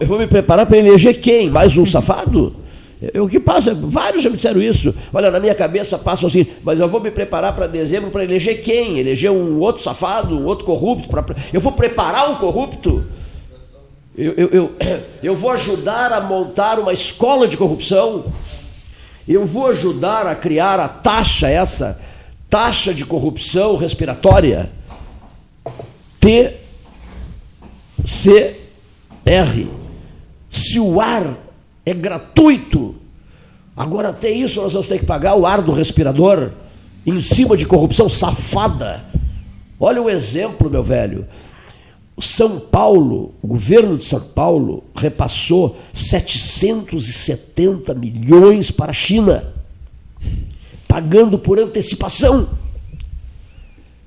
Eu vou me preparar para eleger quem? Mais um safado? É, O que passa? Vários já me disseram isso. Olha, na minha cabeça passa assim, mas eu vou me preparar para dezembro para eleger quem? Eleger um outro safado, um outro corrupto? pra- eu vou preparar um corrupto? Eu, eu, eu, eu vou ajudar a montar uma escola de corrupção? Eu vou ajudar a criar a taxa, essa taxa de corrupção respiratória? TCR. Se o ar é gratuito, agora até isso nós vamos ter que pagar o ar do respirador em cima de corrupção safada. Olha o exemplo, meu velho. São Paulo, o governo de São Paulo repassou 770 milhões para a China, pagando por antecipação.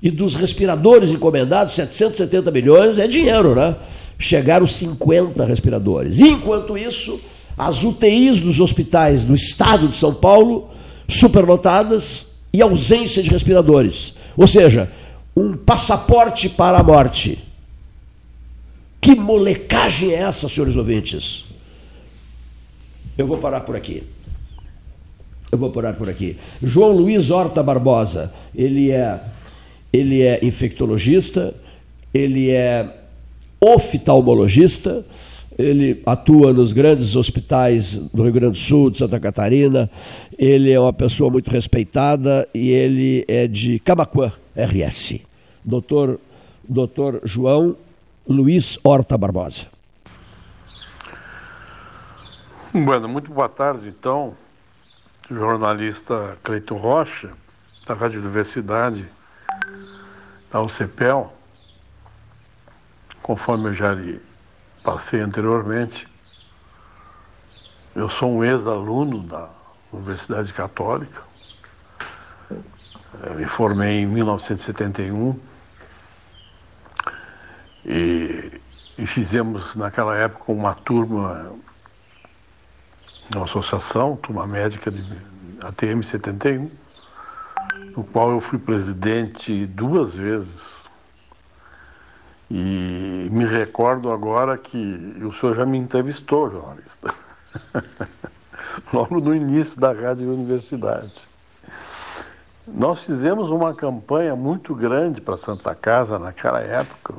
E dos respiradores encomendados, 770 milhões é dinheiro, né? Chegaram 50 respiradores. Enquanto isso, as UTIs dos hospitais do estado de São Paulo, superlotadas e ausência de respiradores. Ou seja, um passaporte para a morte. Que molecagem é essa, senhores ouvintes? Eu vou parar por aqui. Eu vou parar por aqui. João Luiz Horta Barbosa, ele é, ele é infectologista, ele é oftalmologista, ele atua nos grandes hospitais do Rio Grande do Sul, de Santa Catarina, ele é uma pessoa muito respeitada e ele é de Camacuã, RS. Doutor, doutor João Luiz Horta Barbosa. Bueno, muito boa tarde, então, jornalista Cleiton Rocha, da Rádio Universidade da UCPEL, conforme eu já lhe passei anteriormente, eu sou um ex-aluno da Universidade Católica. Eu me formei em 1971 e, e fizemos naquela época uma turma, uma associação, turma médica de ATM 71, no qual eu fui presidente duas vezes. E me recordo agora que o senhor já me entrevistou, jornalista. logo no início da Rádio Universidade. Nós fizemos uma campanha muito grande para Santa Casa naquela época,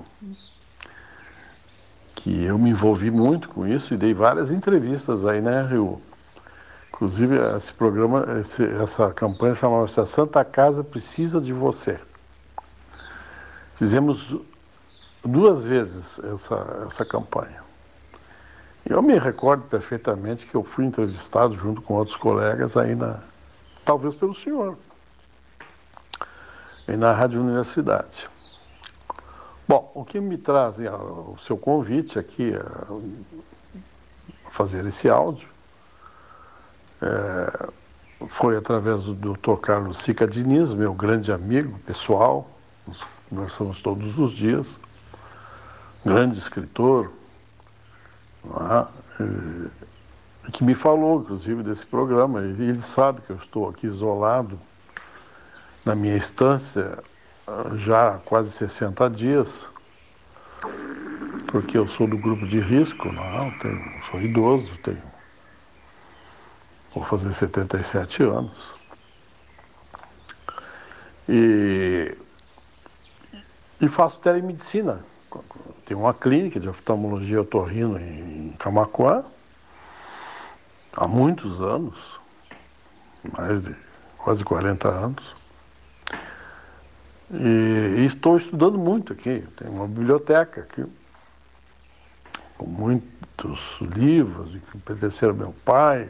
que eu me envolvi muito com isso e dei várias entrevistas aí, né, Rio? Inclusive, esse programa, esse, essa campanha chamava-se A Santa Casa Precisa de Você. Fizemos duas vezes essa, essa campanha. Eu me recordo perfeitamente que eu fui entrevistado junto com outros colegas ainda, talvez pelo senhor, e na Rádio Universidade. Bom, o que me traz o seu convite aqui a fazer esse áudio é, foi através do Dr. Carlos Sica Diniz, meu grande amigo pessoal, nós conversamos todos os dias, grande escritor, é? que me falou, inclusive, desse programa. Ele sabe que eu estou aqui isolado na minha estância já há quase 60 dias, porque eu sou do grupo de risco, não, tenho, sou idoso, tenho, vou fazer 77 anos. E, e faço telemedicina tem uma clínica de oftalmologia otorrino em Camacuã, há muitos anos, mais de quase 40 anos. E, e estou estudando muito aqui, tem uma biblioteca aqui, com muitos livros que pertenceram ao meu pai,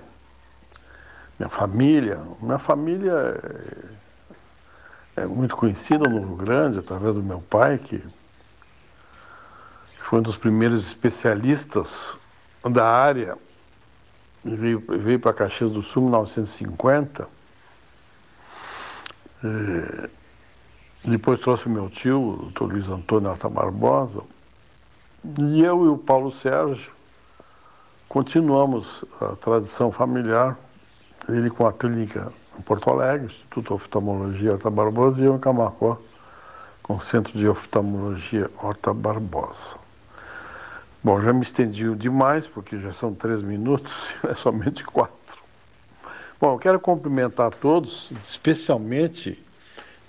minha família. Minha família é, é muito conhecida no Rio Grande através do meu pai, que foi um dos primeiros especialistas da área, veio, veio para Caxias do Sul em 1950. E, depois trouxe meu tio, o doutor Luiz Antônio Alta Barbosa, e eu e o Paulo Sérgio continuamos a tradição familiar, ele com a clínica em Porto Alegre, Instituto de Oftalmologia Horta Barbosa, e eu em Camacó, com o Centro de Oftalmologia Horta Barbosa. Bom, já me estendi demais, porque já são três minutos, é somente quatro. Bom, eu quero cumprimentar todos, especialmente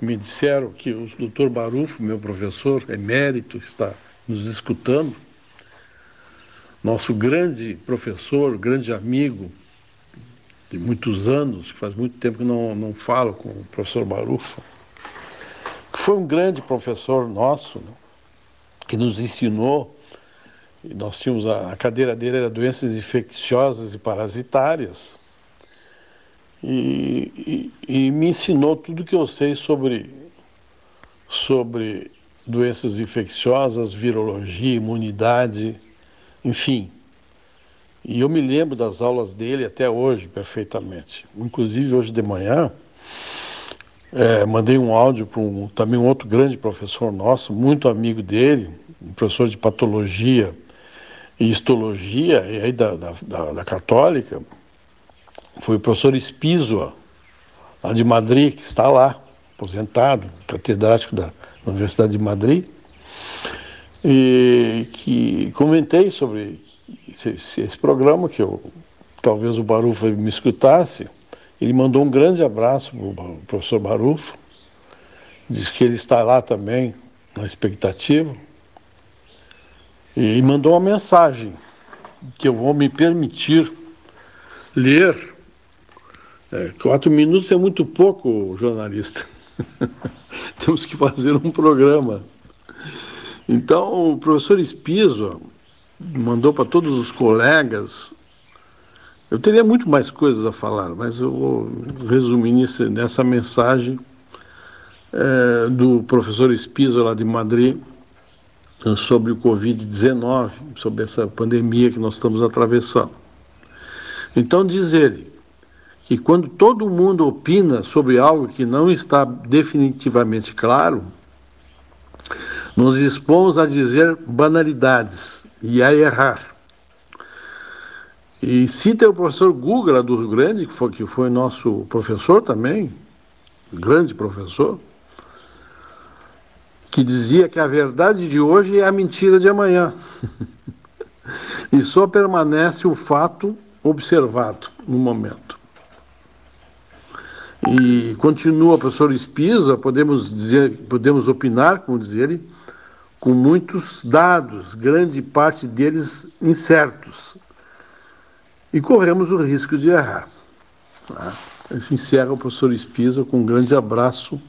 me disseram que o doutor Barufo, meu professor emérito, está nos escutando. Nosso grande professor, grande amigo de muitos anos, que faz muito tempo que não, não falo com o professor Barufo, que foi um grande professor nosso, né, que nos ensinou nós tínhamos a, a cadeira dele era doenças infecciosas e parasitárias. E, e, e, me ensinou tudo que eu sei sobre, sobre doenças infecciosas, virologia, imunidade, enfim. E eu me lembro das aulas dele até hoje perfeitamente. Inclusive hoje de manhã é, mandei um áudio para um, também um outro grande professor nosso, muito amigo dele, um professor de patologia e histologia, e aí da, da, da, da católica, foi o professor Espízoa, lá de Madrid, que está lá, aposentado, catedrático da Universidade de Madrid, e que comentei sobre esse, esse programa, que eu, talvez o Barufo me escutasse, ele mandou um grande abraço para o professor Barufo, diz que ele está lá também, na expectativa, e mandou uma mensagem que eu vou me permitir ler. É, quatro minutos é muito pouco, jornalista. Temos que fazer um programa. Então, o professor Espiso mandou para todos os colegas. Eu teria muito mais coisas a falar, mas eu vou resumir nessa mensagem é, do professor Espiso lá de Madrid sobre o Covid-19, sobre essa pandemia que nós estamos atravessando. Então, diz ele que quando todo mundo opina sobre algo que não está definitivamente claro, nos expomos a dizer banalidades e a errar. E cita o professor Guga, do Rio Grande, que foi, que foi nosso professor também, grande professor, que dizia que a verdade de hoje é a mentira de amanhã. e só permanece o fato observado no momento. E continua o professor Espisa, podemos dizer, podemos opinar, como diz ele, com muitos dados, grande parte deles incertos. E corremos o risco de errar. Tá? Assim encerra o professor Espisa com um grande abraço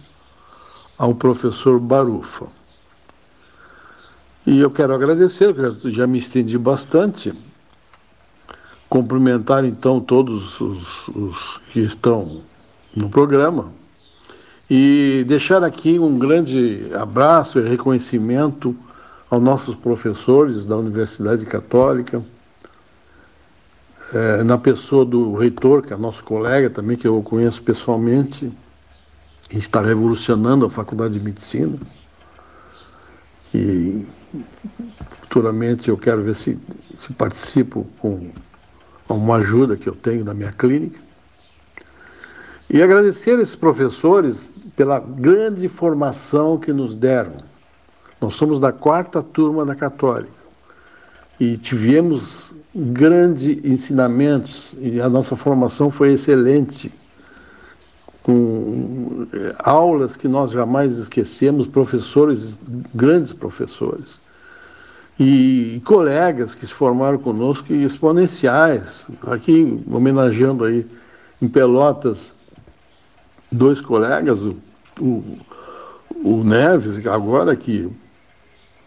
ao professor Barufa. E eu quero agradecer, eu já me estendi bastante, cumprimentar então todos os, os que estão no programa e deixar aqui um grande abraço e reconhecimento aos nossos professores da Universidade Católica, é, na pessoa do reitor, que é nosso colega também, que eu conheço pessoalmente, está revolucionando a Faculdade de Medicina. E futuramente eu quero ver se, se participo com uma ajuda que eu tenho na minha clínica. E agradecer esses professores pela grande formação que nos deram. Nós somos da quarta turma da Católica e tivemos grandes ensinamentos e a nossa formação foi excelente com eh, aulas que nós jamais esquecemos, professores, grandes professores. E colegas que se formaram conosco exponenciais. Aqui, homenageando aí em Pelotas, dois colegas, o, o, o Neves, agora que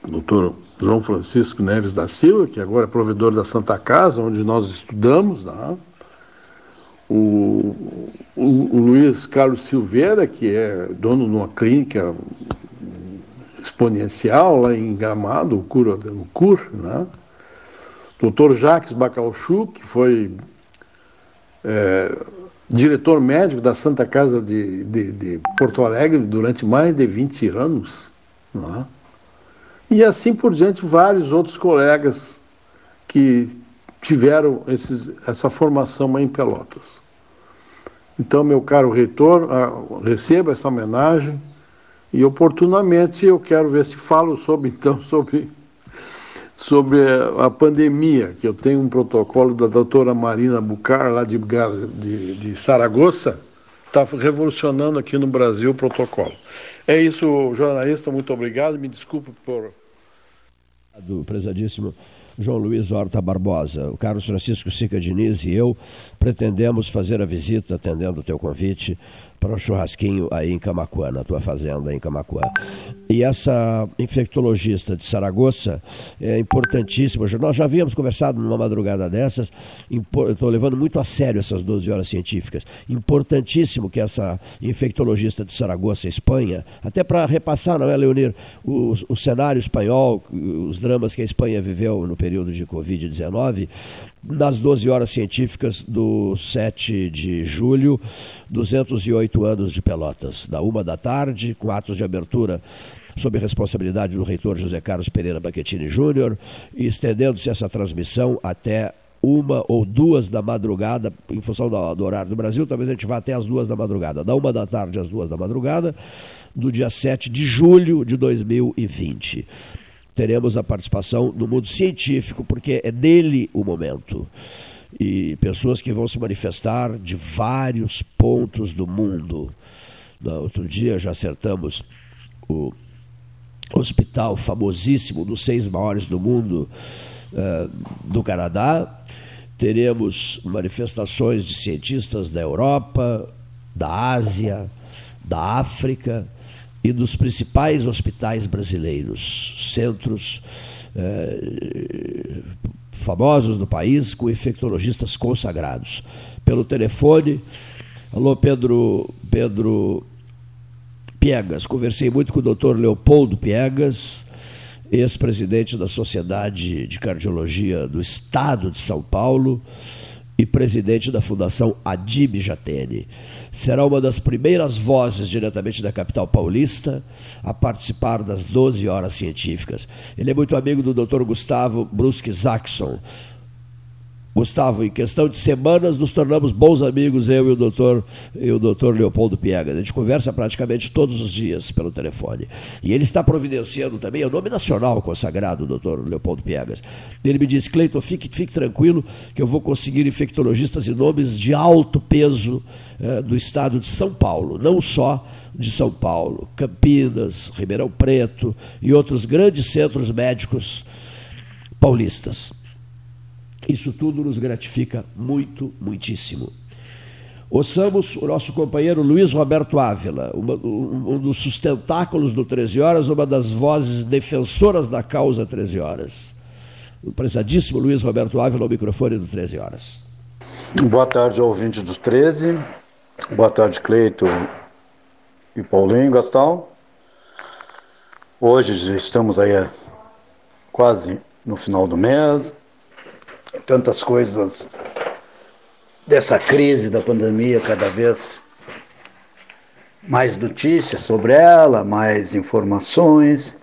o doutor João Francisco Neves da Silva, que agora é provedor da Santa Casa, onde nós estudamos, né? o, o, o, Luiz Carlos Silveira, que é dono de uma clínica exponencial lá em Gramado, o CUR, o CUR né? Dr. Jacques Bacalchu, que foi é, diretor médico da Santa Casa de, de, de, Porto Alegre durante mais de 20 anos. Né? E assim por diante, vários outros colegas que tiveram esses, essa formação em Pelotas. Então, meu caro reitor, receba essa homenagem e oportunamente eu quero ver se falo sobre então sobre sobre a pandemia, que eu tenho um protocolo da doutora Marina Bucar, lá de, de, de Saragoça, está revolucionando aqui no Brasil o protocolo. É isso, jornalista, muito obrigado, me desculpe por... Prezadíssimo João Luiz Horta Barbosa. O Carlos Francisco Sica Diniz e eu pretendemos fazer a visita, atendendo o teu convite, para o churrasquinho aí em Camacuã, na tua fazenda em Camacuã. E essa infectologista de Saragoça é importantíssima. Nós já havíamos conversado numa madrugada dessas, estou levando muito a sério essas 12 horas científicas. Importantíssimo que essa infectologista de Saragoça, Espanha, até para repassar, não é, Leonir, o, o cenário espanhol, os dramas que a Espanha viveu no período de Covid-19, nas 12 horas científicas do 7 de julho, 208 anos de Pelotas, da uma da tarde, com atos de abertura sob responsabilidade do reitor José Carlos Pereira Baquetini Júnior, e estendendo-se essa transmissão até uma ou duas da madrugada, em função do, do, horário do Brasil, talvez a gente vá até as duas da madrugada, da uma da tarde às duas da madrugada, do dia 7 de julho de 2020 teremos a participação no mundo científico, porque é dele o momento. E pessoas que vão se manifestar de vários pontos do mundo. No outro dia já acertamos o hospital famosíssimo, dos seis maiores do mundo, uh, do Canadá. Teremos manifestações de cientistas da Europa, da Ásia, da África e dos principais hospitais brasileiros, centros eh, famosos do país, com infectologistas consagrados. Pelo telefone, alô Pedro, Pedro Piegas. Conversei muito com o doutor Leopoldo Piegas, ex-presidente da Sociedade de Cardiologia do Estado de São Paulo e presidente da Fundação Adib Jatene. Será uma das primeiras vozes diretamente da capital paulista a participar das 12 horas científicas. Ele é muito amigo do Dr. Gustavo Brusque Zaxon, Gustavo, em questão de semanas nos tornamos bons amigos, eu e o doutor, e o doutor Leopoldo Piegas. A gente conversa praticamente todos os dias pelo telefone. E ele está providenciando também, é o nome nacional consagrado, doutor Leopoldo Piegas. Ele me disse, Cleiton, fique, fique tranquilo que eu vou conseguir infectologistas e nomes de alto peso eh, do estado de São Paulo, não só de São Paulo, Campinas, Ribeirão Preto e outros grandes centros médicos paulistas. Isso tudo nos gratifica muito, muitíssimo. Ouçamos o nosso companheiro Luiz Roberto Ávila, um, dos sustentáculos do 13 Horas, uma das vozes defensoras da causa 13 Horas. O prezadíssimo Luiz Roberto Ávila, ao microfone do 13 Horas. Boa tarde, ouvinte do 13. Boa tarde, Cleito e Paulinho Gastão. Hoje estamos aí quase no final do mês, tantas coisas dessa crise da pandemia, cada vez mais notícias sobre ela, mais informações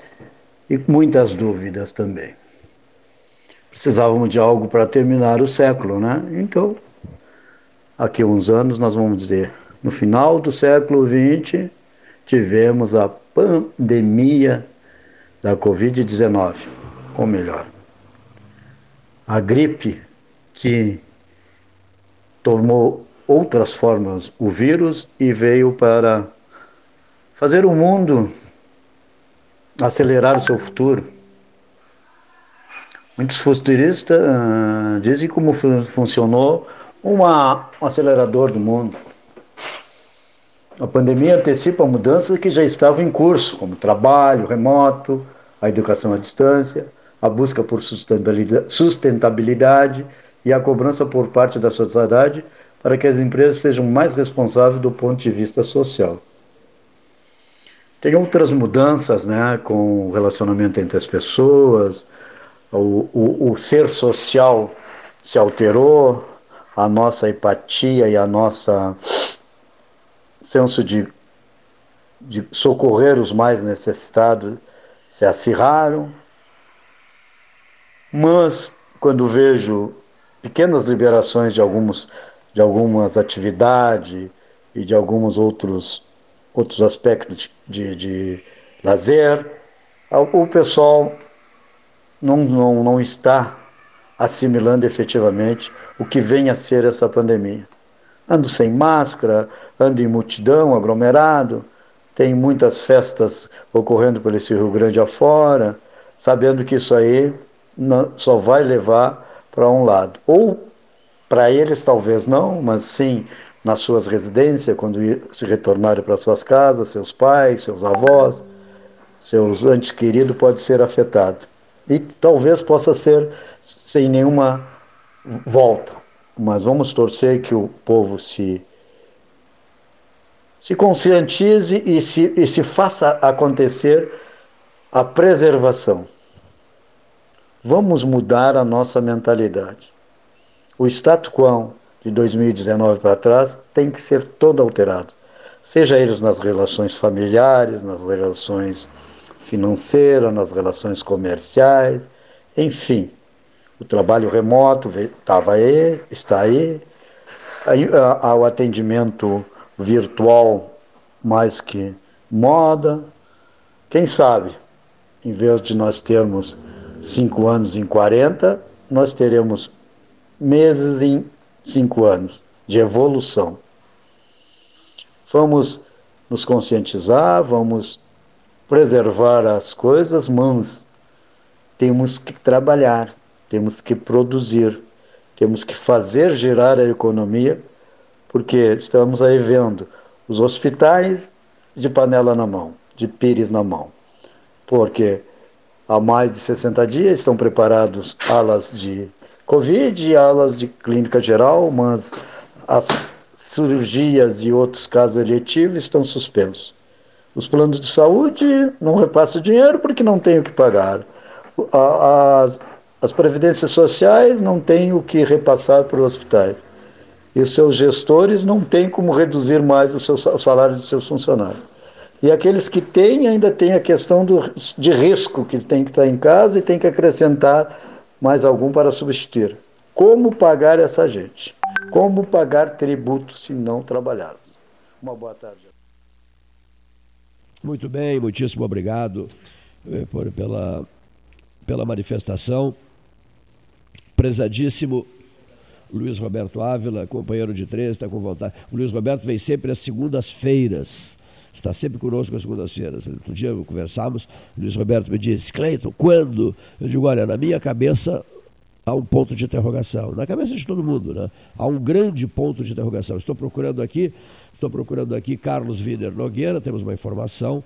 e muitas dúvidas também. Precisávamos de algo para terminar o século, né? Então, aqui uns anos nós vamos dizer, no final do século XX, tivemos a pandemia da Covid-19, ou melhor, a gripe que tomou outras formas o vírus e veio para fazer o mundo acelerar o seu futuro. Muitos futuristas uh, dizem como funcionou uma, um acelerador do mundo. A pandemia antecipa mudanças que já estavam em curso, como trabalho remoto, a educação à distância, a busca por sustentabilidade e a cobrança por parte da sociedade para que as empresas sejam mais responsáveis do ponto de vista social. Tem outras mudanças né, com o relacionamento entre as pessoas, o, o, o ser social se alterou, a nossa empatia e a nossa senso de, de socorrer os mais necessitados se acirraram, mas quando vejo pequenas liberações de, alguns, de algumas atividades e de alguns outros, outros aspectos de, de lazer, o pessoal não, não, não está assimilando efetivamente o que vem a ser essa pandemia. Ando sem máscara, ando em multidão, aglomerado, tem muitas festas ocorrendo por esse Rio Grande afora, sabendo que isso aí só vai levar para um lado. Ou para eles talvez não, mas sim nas suas residências, quando se retornarem para suas casas, seus pais, seus avós, seus antes queridos pode ser afetado. E talvez possa ser sem nenhuma volta. Mas vamos torcer que o povo se se conscientize e se, e se faça acontecer a preservação. Vamos mudar a nossa mentalidade. O status quo de 2019 para trás tem que ser todo alterado, seja eles nas relações familiares, nas relações financeiras, nas relações comerciais, enfim. O trabalho remoto estava aí, está aí, aí o atendimento virtual mais que moda. Quem sabe, em vez de nós termos cinco anos em 40, nós teremos meses em cinco anos de evolução. Vamos nos conscientizar, vamos preservar as coisas, mas temos que trabalhar, temos que produzir, temos que fazer girar a economia, porque estamos aí vendo os hospitais de panela na mão, de pires na mão. Porque há mais de 60 dias, estão preparados alas de Covid e alas de clínica geral, mas as cirurgias e outros casos eletivos estão suspensos. Os planos de saúde não repassam dinheiro porque não tem o que pagar. As, as previdências sociais não têm o que repassar para os hospitais. E os seus gestores não têm como reduzir mais o, seu, o salário de seus funcionários. E aqueles que têm ainda têm a questão do, de risco, que tem que estar em casa e tem que acrescentar mais algum para substituir. Como pagar essa gente? Como pagar tributo se não trabalharmos? Uma boa tarde. Muito bem, muitíssimo obrigado eh, por, pela, pela manifestação. Prezadíssimo Luiz Roberto Ávila, companheiro de três, está com vontade. O Luiz Roberto vem sempre às segundas-feiras está sempre conosco às segundas-feiras. Outro dia conversamos, o Luiz Roberto me disse, Cleiton, quando? Eu digo, olha, na minha cabeça há um ponto de interrogação. Na cabeça de todo mundo, né? Há um grande ponto de interrogação. Estou procurando aqui, estou procurando aqui Carlos Wiener Nogueira, temos uma informação.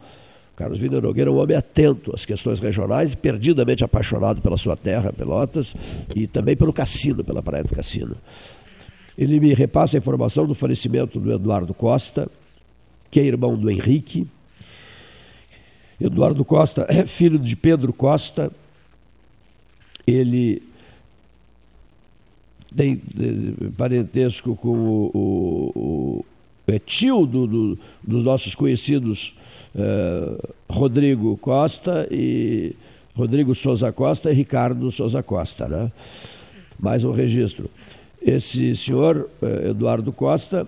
Carlos Wiener Nogueira é um homem atento às questões regionais perdidamente apaixonado pela sua terra, Pelotas, e também pelo cassino, pela Praia do Cassino. Ele me repassa a informação do falecimento do Eduardo Costa, que é irmão do Henrique. Eduardo Costa é filho de Pedro Costa. Ele tem parentesco com o, o, o é tio do, do, dos nossos conhecidos uh, Rodrigo Costa e Rodrigo Souza Costa e Ricardo Souza Costa, né? Mais um registro. Esse senhor, uh, Eduardo Costa,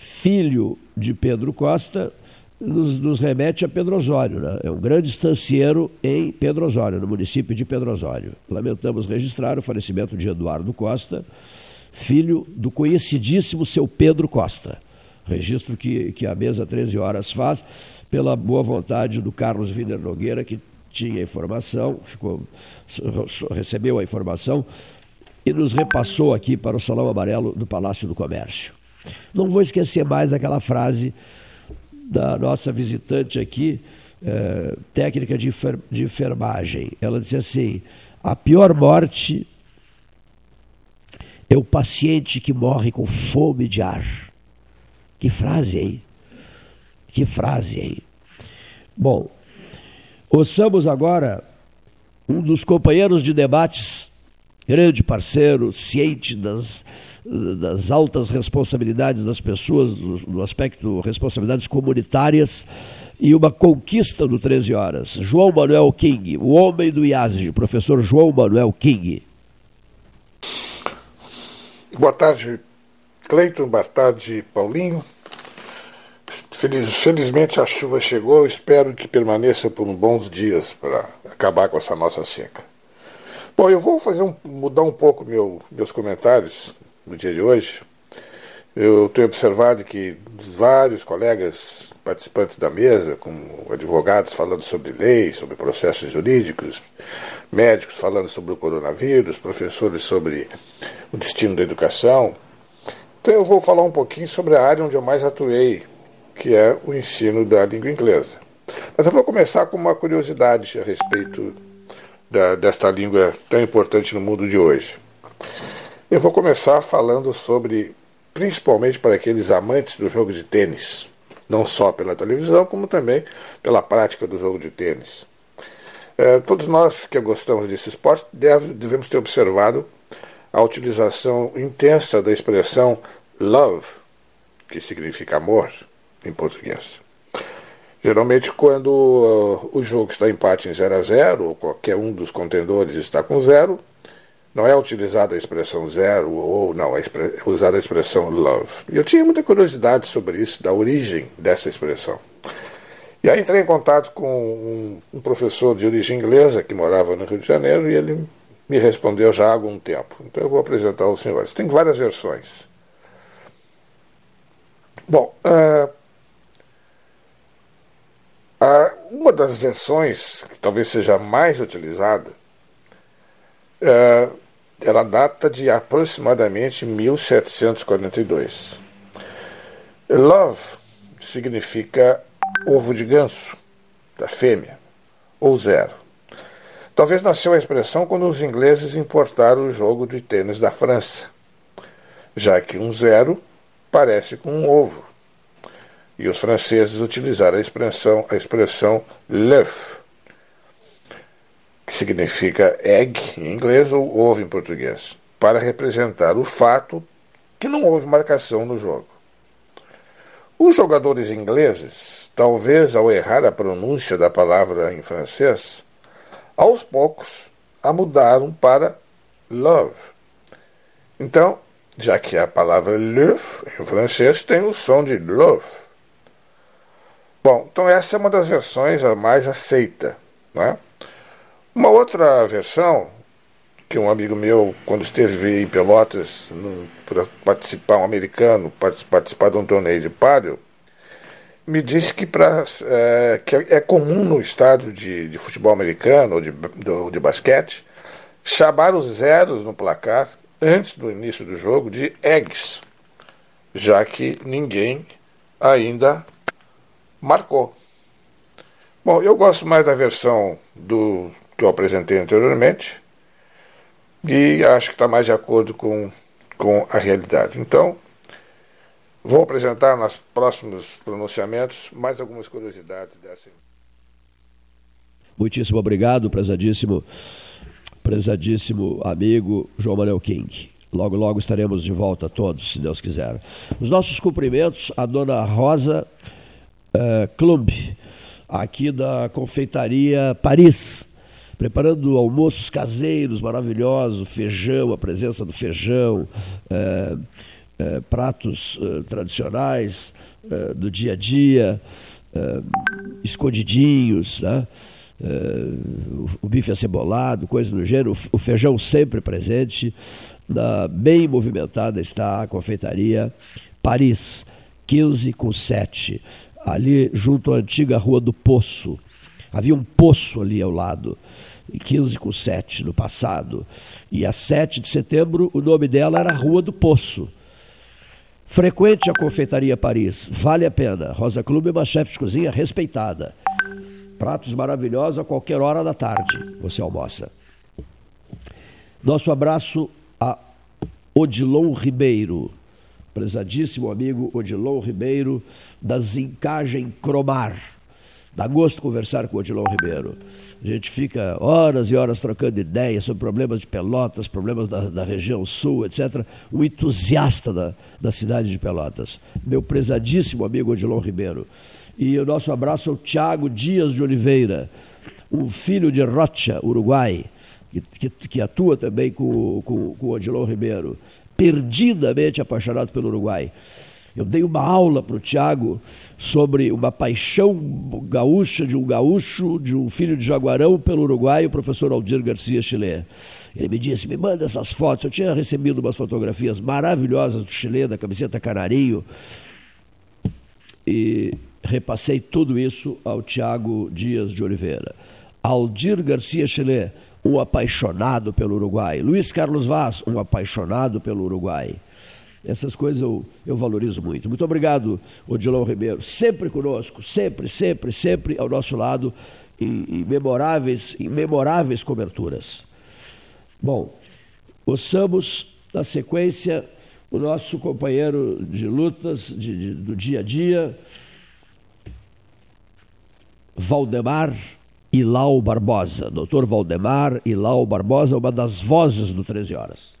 filho de Pedro Costa, nos, nos, remete a Pedro Osório. Né? É um grande estancieiro em Pedro Osório, no município de Pedro Osório. Lamentamos registrar o falecimento de Eduardo Costa, filho do conhecidíssimo seu Pedro Costa. Registro que, que a mesa 13 horas faz, pela boa vontade do Carlos Wiener Nogueira, que tinha informação, ficou, recebeu a informação e nos repassou aqui para o Salão Amarelo do Palácio do Comércio. Não vou esquecer mais aquela frase da nossa visitante aqui, é, técnica de, enfer de enfermagem. Ela disse assim: a pior morte é o paciente que morre com fome de ar. Que frase, hein? Que frase, hein? Bom, ouçamos agora um dos companheiros de debates, grande parceiro, ciente das das altas responsabilidades das pessoas, no aspecto responsabilidades comunitárias, e uma conquista do 13 Horas. João Manuel King, o homem do IASG, professor João Manuel King. Boa tarde, Cleiton, boa tarde, Paulinho. Feliz, felizmente a chuva chegou, espero que permaneça por uns bons dias para acabar com essa nossa seca. Bom, eu vou fazer um, mudar um pouco meu, meus comentários no dia de hoje, eu tenho observado que vários colegas participantes da mesa, como advogados falando sobre leis, sobre processos jurídicos, médicos falando sobre o coronavírus, professores sobre o destino da educação. Então eu vou falar um pouquinho sobre a área onde eu mais atuei, que é o ensino da língua inglesa. Mas eu vou começar com uma curiosidade a respeito da, desta língua tão importante no mundo de hoje. Eu vou começar falando sobre, principalmente para aqueles amantes do jogo de tênis, não só pela televisão, como também pela prática do jogo de tênis. É, todos nós que gostamos desse esporte deve, devemos ter observado a utilização intensa da expressão love, que significa amor em português. Geralmente, quando uh, o jogo está empate em 0 a 0, ou qualquer um dos contendores está com zero, não é utilizada a expressão zero ou não, é usada a expressão love. E eu tinha muita curiosidade sobre isso, da origem dessa expressão. E aí entrei em contato com um, professor de origem inglesa que morava no Rio de Janeiro e ele me respondeu já há algum tempo. Então eu vou apresentar aos senhores. Tem várias versões. Bom, uh, uh, uma das versões que talvez seja mais utilizada uh, ela data de aproximadamente 1742. Love significa ovo de ganso, da fêmea, ou zero. Talvez nasceu a expressão quando os ingleses importaram o jogo de tênis da França, já que um zero parece com um ovo. E os franceses utilizaram a expressão, a expressão l'œuf, que significa egg em inglês ou ovo em português, para representar o fato que não houve marcação no jogo. Os jogadores ingleses, talvez ao errar a pronúncia da palavra em francês, aos poucos a mudaram para love. Então, já que a palavra love em francês tem o som de love. Bom, então essa é uma das versões a mais aceita. Né? Uma outra versão, que um amigo meu, quando esteve em Pelotas, para participar, um americano, participar de um torneio de pádel, me disse que, pra, é, que é comum no estádio de, de futebol americano ou de, do, de basquete chamar os zeros no placar antes do início do jogo de eggs, já que ninguém ainda marcou. Bom, eu gosto mais da versão do que eu apresentei anteriormente e acho que está mais de acordo com, com a realidade. Então, vou apresentar nos próximos pronunciamentos mais algumas curiosidades dessa. Muitíssimo obrigado, prezadíssimo, prezadíssimo amigo João Manuel King. Logo, logo estaremos de volta todos, se Deus quiser. Os nossos cumprimentos à dona Rosa uh, Klumb, aqui da confeitaria Paris, preparando almoços caseiros maravilhosos, feijão, a presença do feijão, é, é, pratos é, tradicionais do dia a dia, escondidinhos, né? o, o, bife acebolado, coisa do gênero, o, o feijão sempre presente. Na, bem movimentada está a confeitaria Paris, 15 com 7, ali junto à antiga Rua do Poço. Havia um poço ali ao lado. 15 com 7 no passado. E a 7 de setembro, o nome dela era Rua do Poço. Frequente a Confeitaria Paris, vale a pena. Rosa Clube é uma chefe de cozinha respeitada. Pratos maravilhosos a qualquer hora da tarde você almoça. Nosso abraço a Odilon Ribeiro, prezadíssimo amigo Odilon Ribeiro, da Zincagem Cromar. Dá gosto conversar com Odilon Ribeiro. A gente fica horas e horas trocando ideias sobre problemas de Pelotas, problemas da, da região sul, etc. Um entusiasta da, da cidade de Pelotas. Meu prezadíssimo amigo Odilon Ribeiro. E o nosso abraço ao Tiago Dias de Oliveira, um filho de Rocha, Uruguai, que, que, que atua também com, com, com o Odilon Ribeiro, perdidamente apaixonado pelo Uruguai. Eu dei uma aula para o Tiago sobre uma paixão gaúcha de um gaúcho, de um filho de Jaguarão pelo Uruguai, o professor Aldir Garcia Chile. Ele me disse: me manda essas fotos. Eu tinha recebido umas fotografias maravilhosas do Chile, da camiseta Canarinho. E repassei tudo isso ao Tiago Dias de Oliveira. Aldir Garcia Chile, um apaixonado pelo Uruguai. Luiz Carlos Vaz, um apaixonado pelo Uruguai. Essas coisas eu, eu valorizo muito. Muito obrigado, Odilon Ribeiro. Sempre conosco, sempre, sempre, sempre ao nosso lado, em, em memoráveis, em memoráveis coberturas. Bom, ouçamos na sequência o nosso companheiro de lutas de, de, do dia a dia, Valdemar Ilau Barbosa. Doutor Valdemar Ilau Barbosa, uma das vozes do 13 Horas.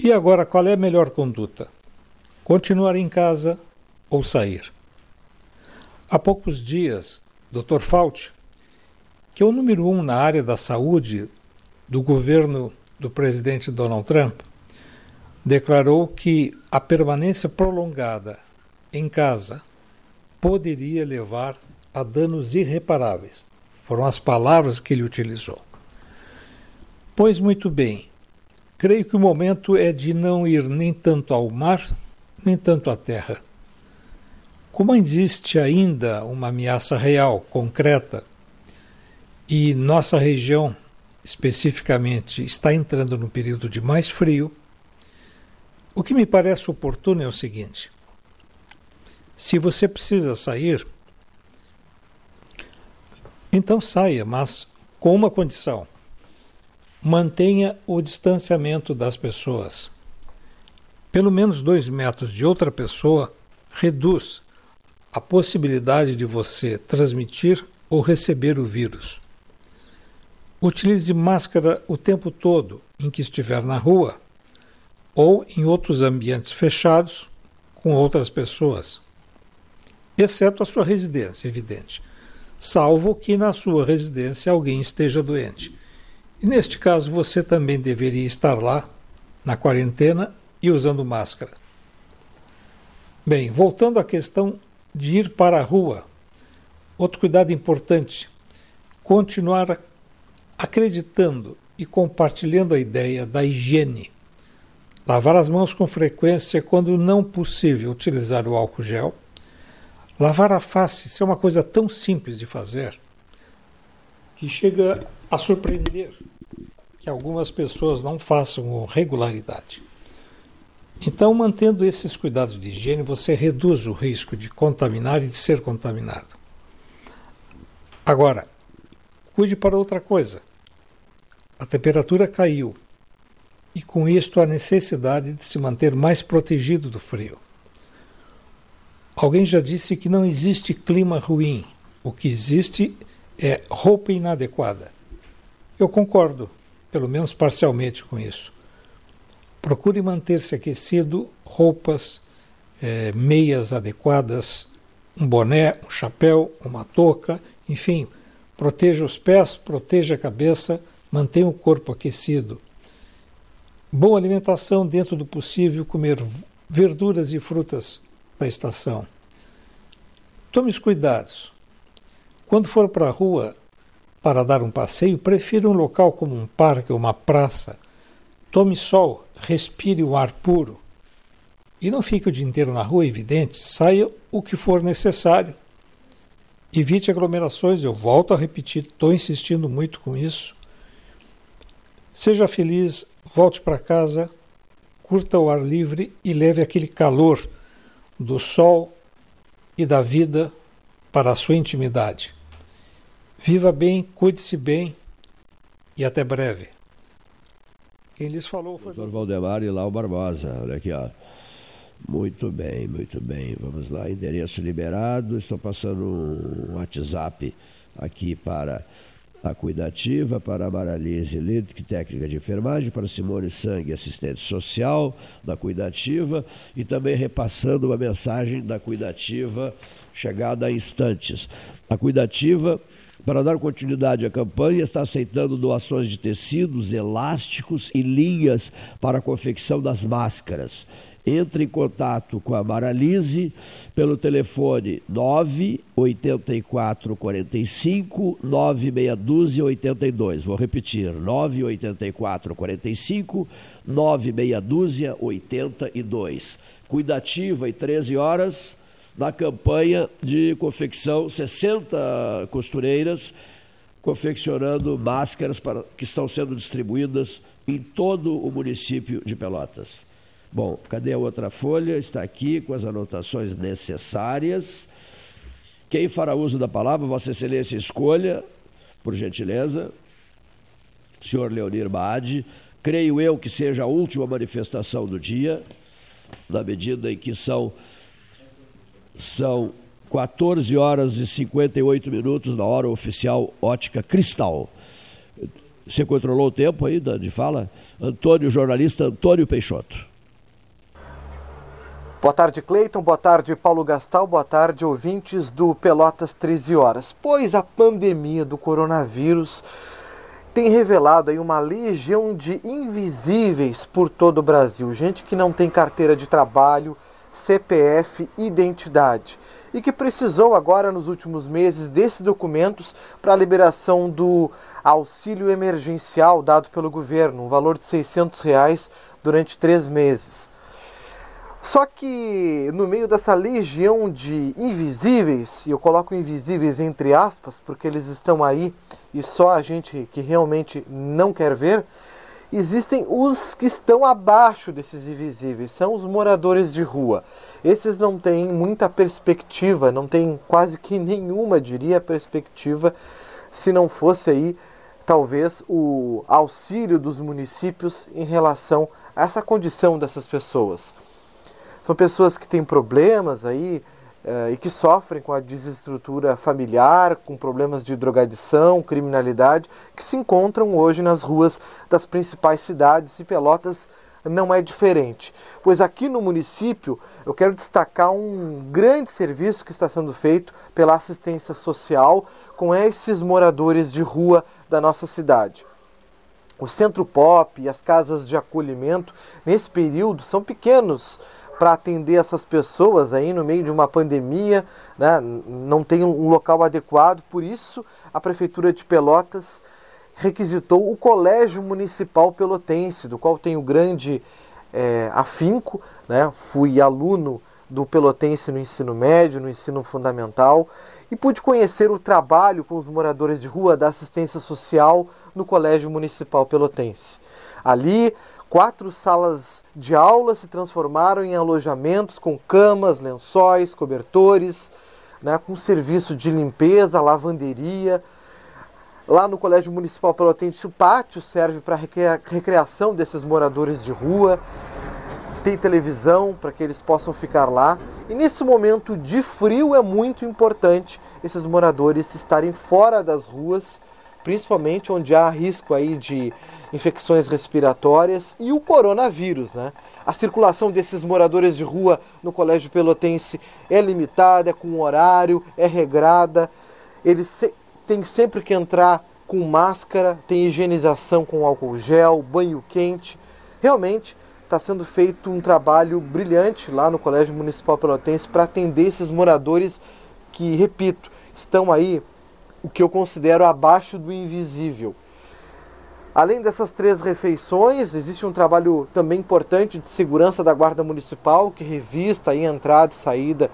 E agora, qual é a melhor conduta? Continuar em casa ou sair? Há poucos dias, Dr. Fauci, que é o número um na área da saúde do governo do presidente Donald Trump, declarou que a permanência prolongada em casa poderia levar a danos irreparáveis. Foram as palavras que ele utilizou. Pois muito bem, Creio que o momento é de não ir nem tanto ao mar, nem tanto à terra. Como existe ainda uma ameaça real, concreta, e nossa região, especificamente, está entrando no período de mais frio, o que me parece oportuno é o seguinte: se você precisa sair, então saia, mas com uma condição mantenha o distanciamento das pessoas. pelo menos dois metros de outra pessoa reduz a possibilidade de você transmitir ou receber o vírus. Utilize máscara o tempo todo em que estiver na rua ou em outros ambientes fechados com outras pessoas, exceto a sua residência, evidente, salvo que na sua residência alguém esteja doente. E neste caso você também deveria estar lá, na quarentena e usando máscara. Bem, voltando à questão de ir para a rua, outro cuidado importante: continuar acreditando e compartilhando a ideia da higiene. Lavar as mãos com frequência quando não possível utilizar o álcool gel. Lavar a face, isso é uma coisa tão simples de fazer que chega a surpreender que algumas pessoas não façam com regularidade. Então, mantendo esses cuidados de higiene, você reduz o risco de contaminar e de ser contaminado. Agora, cuide para outra coisa. A temperatura caiu e, com isto, a necessidade de se manter mais protegido do frio. Alguém já disse que não existe clima ruim, o que existe é roupa inadequada. Eu concordo, pelo menos parcialmente, com isso. Procure manter-se aquecido, roupas, é, meias adequadas, um boné, um chapéu, uma touca, enfim, proteja os pés, proteja a cabeça, mantenha o corpo aquecido. Boa alimentação dentro do possível, comer verduras e frutas da estação. Tome os cuidados. Quando for para a rua para dar um passeio, prefira um local como um parque ou uma praça. Tome sol, respire o ar puro. E não fique o dia inteiro na rua, evidente, saia o que for necessário. Evite aglomerações, eu volto a repetir, estou insistindo muito com isso. Seja feliz, volte para casa, curta o ar livre e leve aquele calor do sol e da vida para a sua intimidade. Viva bem, cuide-se bem e até breve. Quem lhes falou foi. Doutor Valdemar e Lau Barbosa. Olha aqui, ó. Muito bem, muito bem. Vamos lá, endereço liberado. Estou passando um WhatsApp aqui para a cuidativa, para a Maralise Lidk, técnica de enfermagem, para Simone Sangue, assistente social da cuidativa, e também repassando uma mensagem da cuidativa chegada a instantes. A cuidativa para dar continuidade à campanha, está aceitando doações de tecidos, elásticos e linhas para a confecção das máscaras. Entre em contato com a Maralise pelo telefone 984 45 9612 82. Vou repetir: 984 45 9612 82. Cuidativa e 13 horas na campanha de confecção, 60 costureiras confeccionando máscaras para, que estão sendo distribuídas em todo o município de Pelotas. Bom, cadê a outra folha? Está aqui com as anotações necessárias. Quem fará uso da palavra, Vossa Excelência, escolha, por gentileza. Senhor Leonir Baade, creio eu que seja a última manifestação do dia, na medida em que são são 14 horas e 58 minutos na hora oficial ótica cristal. Você controlou o tempo aí de fala? Antônio, jornalista Antônio Peixoto. Boa tarde, Cleiton. Boa tarde, Paulo Gastal. Boa tarde, ouvintes do Pelotas 13 Horas. Pois a pandemia do coronavírus tem revelado aí uma legião de invisíveis por todo o Brasil. Gente que não tem carteira de trabalho, CPF, identidade. E que precisou agora nos últimos meses desses documentos para a liberação do auxílio emergencial dado pelo governo, um valor de 600 reais durante três meses. Só que no meio dessa legião de invisíveis, e eu coloco invisíveis entre aspas, porque eles estão aí e só a gente que realmente não quer ver, existem os que estão abaixo desses invisíveis, são os moradores de rua. Esses não têm muita perspectiva, não têm quase que nenhuma, diria, perspectiva, se não fosse aí talvez o auxílio dos municípios em relação a essa condição dessas pessoas. São pessoas que têm problemas aí e que sofrem com a desestrutura familiar, com problemas de drogadição, criminalidade, que se encontram hoje nas ruas das principais cidades e Pelotas não é diferente. Pois aqui no município eu quero destacar um grande serviço que está sendo feito pela assistência social com esses moradores de rua da nossa cidade. O Centro Pop e as casas de acolhimento, nesse período, são pequenos para atender essas pessoas aí no meio de uma pandemia, né? não tem um local adequado, por isso a Prefeitura de Pelotas requisitou o Colégio Municipal Pelotense, do qual tenho grande é, afinco, né? fui aluno do Pelotense no ensino médio, no ensino fundamental, e pude conhecer o trabalho com os moradores de rua da assistência social no Colégio Municipal Pelotense. Ali, quatro salas de aula se transformaram em alojamentos com camas, lençóis, cobertores, né, com serviço de limpeza, lavanderia. Lá no Colégio Municipal Pelotense, o pátio serve para recreação desses moradores de rua tem televisão para que eles possam ficar lá. E nesse momento de frio é muito importante esses moradores estarem fora das ruas, principalmente onde há risco aí de infecções respiratórias e o coronavírus, né? A circulação desses moradores de rua no Colégio Pelotense é limitada, é com horário, é regrada. Eles têm sempre que entrar com máscara, tem higienização com álcool gel, banho quente. Realmente está sendo feito um trabalho brilhante lá no Colégio Municipal Pelotense para atender esses moradores que, repito, estão aí o que eu considero abaixo do invisível. Além dessas três refeições, existe um trabalho também importante de segurança da Guarda Municipal, que revista a entrada e saída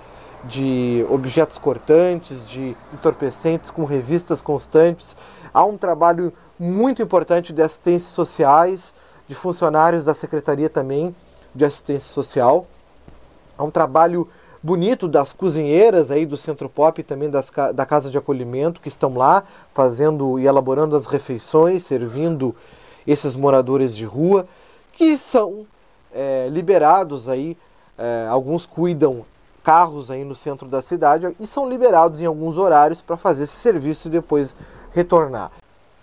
de objetos cortantes, de entorpecentes com revistas constantes. Há um trabalho muito importante de assistências sociais, de funcionários da Secretaria também de Assistência Social. Há um trabalho bonito das cozinheiras aí do Centro Pop e também das, da Casa de Acolhimento que estão lá fazendo e elaborando as refeições, servindo esses moradores de rua que são é, liberados aí, é, alguns cuidam carros aí no centro da cidade e são liberados em alguns horários para fazer esse serviço e depois retornar.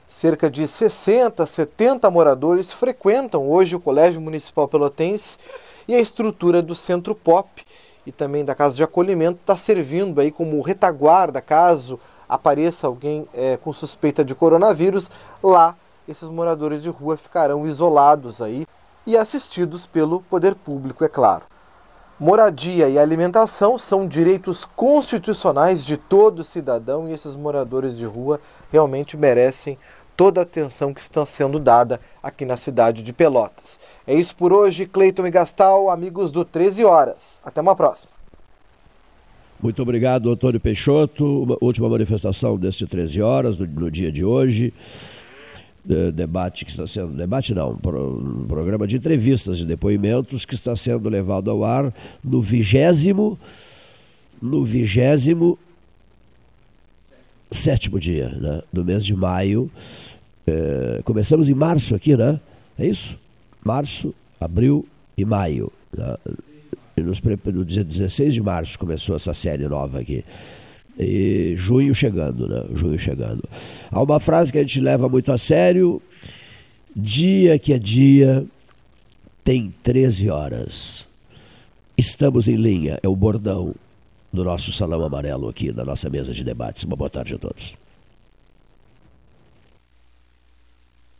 Cerca de 60, 70 moradores frequentam hoje o Colégio Municipal Pelotense e a estrutura do Centro Pop e também da Casa de Acolhimento está servindo aí como retaguarda caso apareça alguém é, com suspeita de coronavírus. Lá, esses moradores de rua ficarão isolados aí e assistidos pelo poder público, é claro. Moradia e alimentação são direitos constitucionais de todo cidadão e esses moradores de rua realmente merecem toda a atenção que está sendo dada aqui na cidade de Pelotas. É isso por hoje, Cleiton e Gastal, amigos do 13 Horas. Até uma próxima. Muito obrigado, Antônio Peixoto. Última manifestação deste 13 Horas, no, no dia de hoje. De, debate que está sendo. Debate não, pro, programa de entrevistas e depoimentos que está sendo levado ao ar no vigésimo. No vigésimo sétimo dia né, do mês de maio é, começamos em março aqui, né? É isso? Março, abril e maio. Né? E nos, no dia 16 de março começou essa série nova aqui. E junho chegando, né? Junho chegando. Há uma frase que a gente leva muito a sério: dia que é dia tem 13 horas. Estamos em linha, é o bordão do nosso salão amarelo aqui na nossa mesa de debates. Uma boa tarde a todos.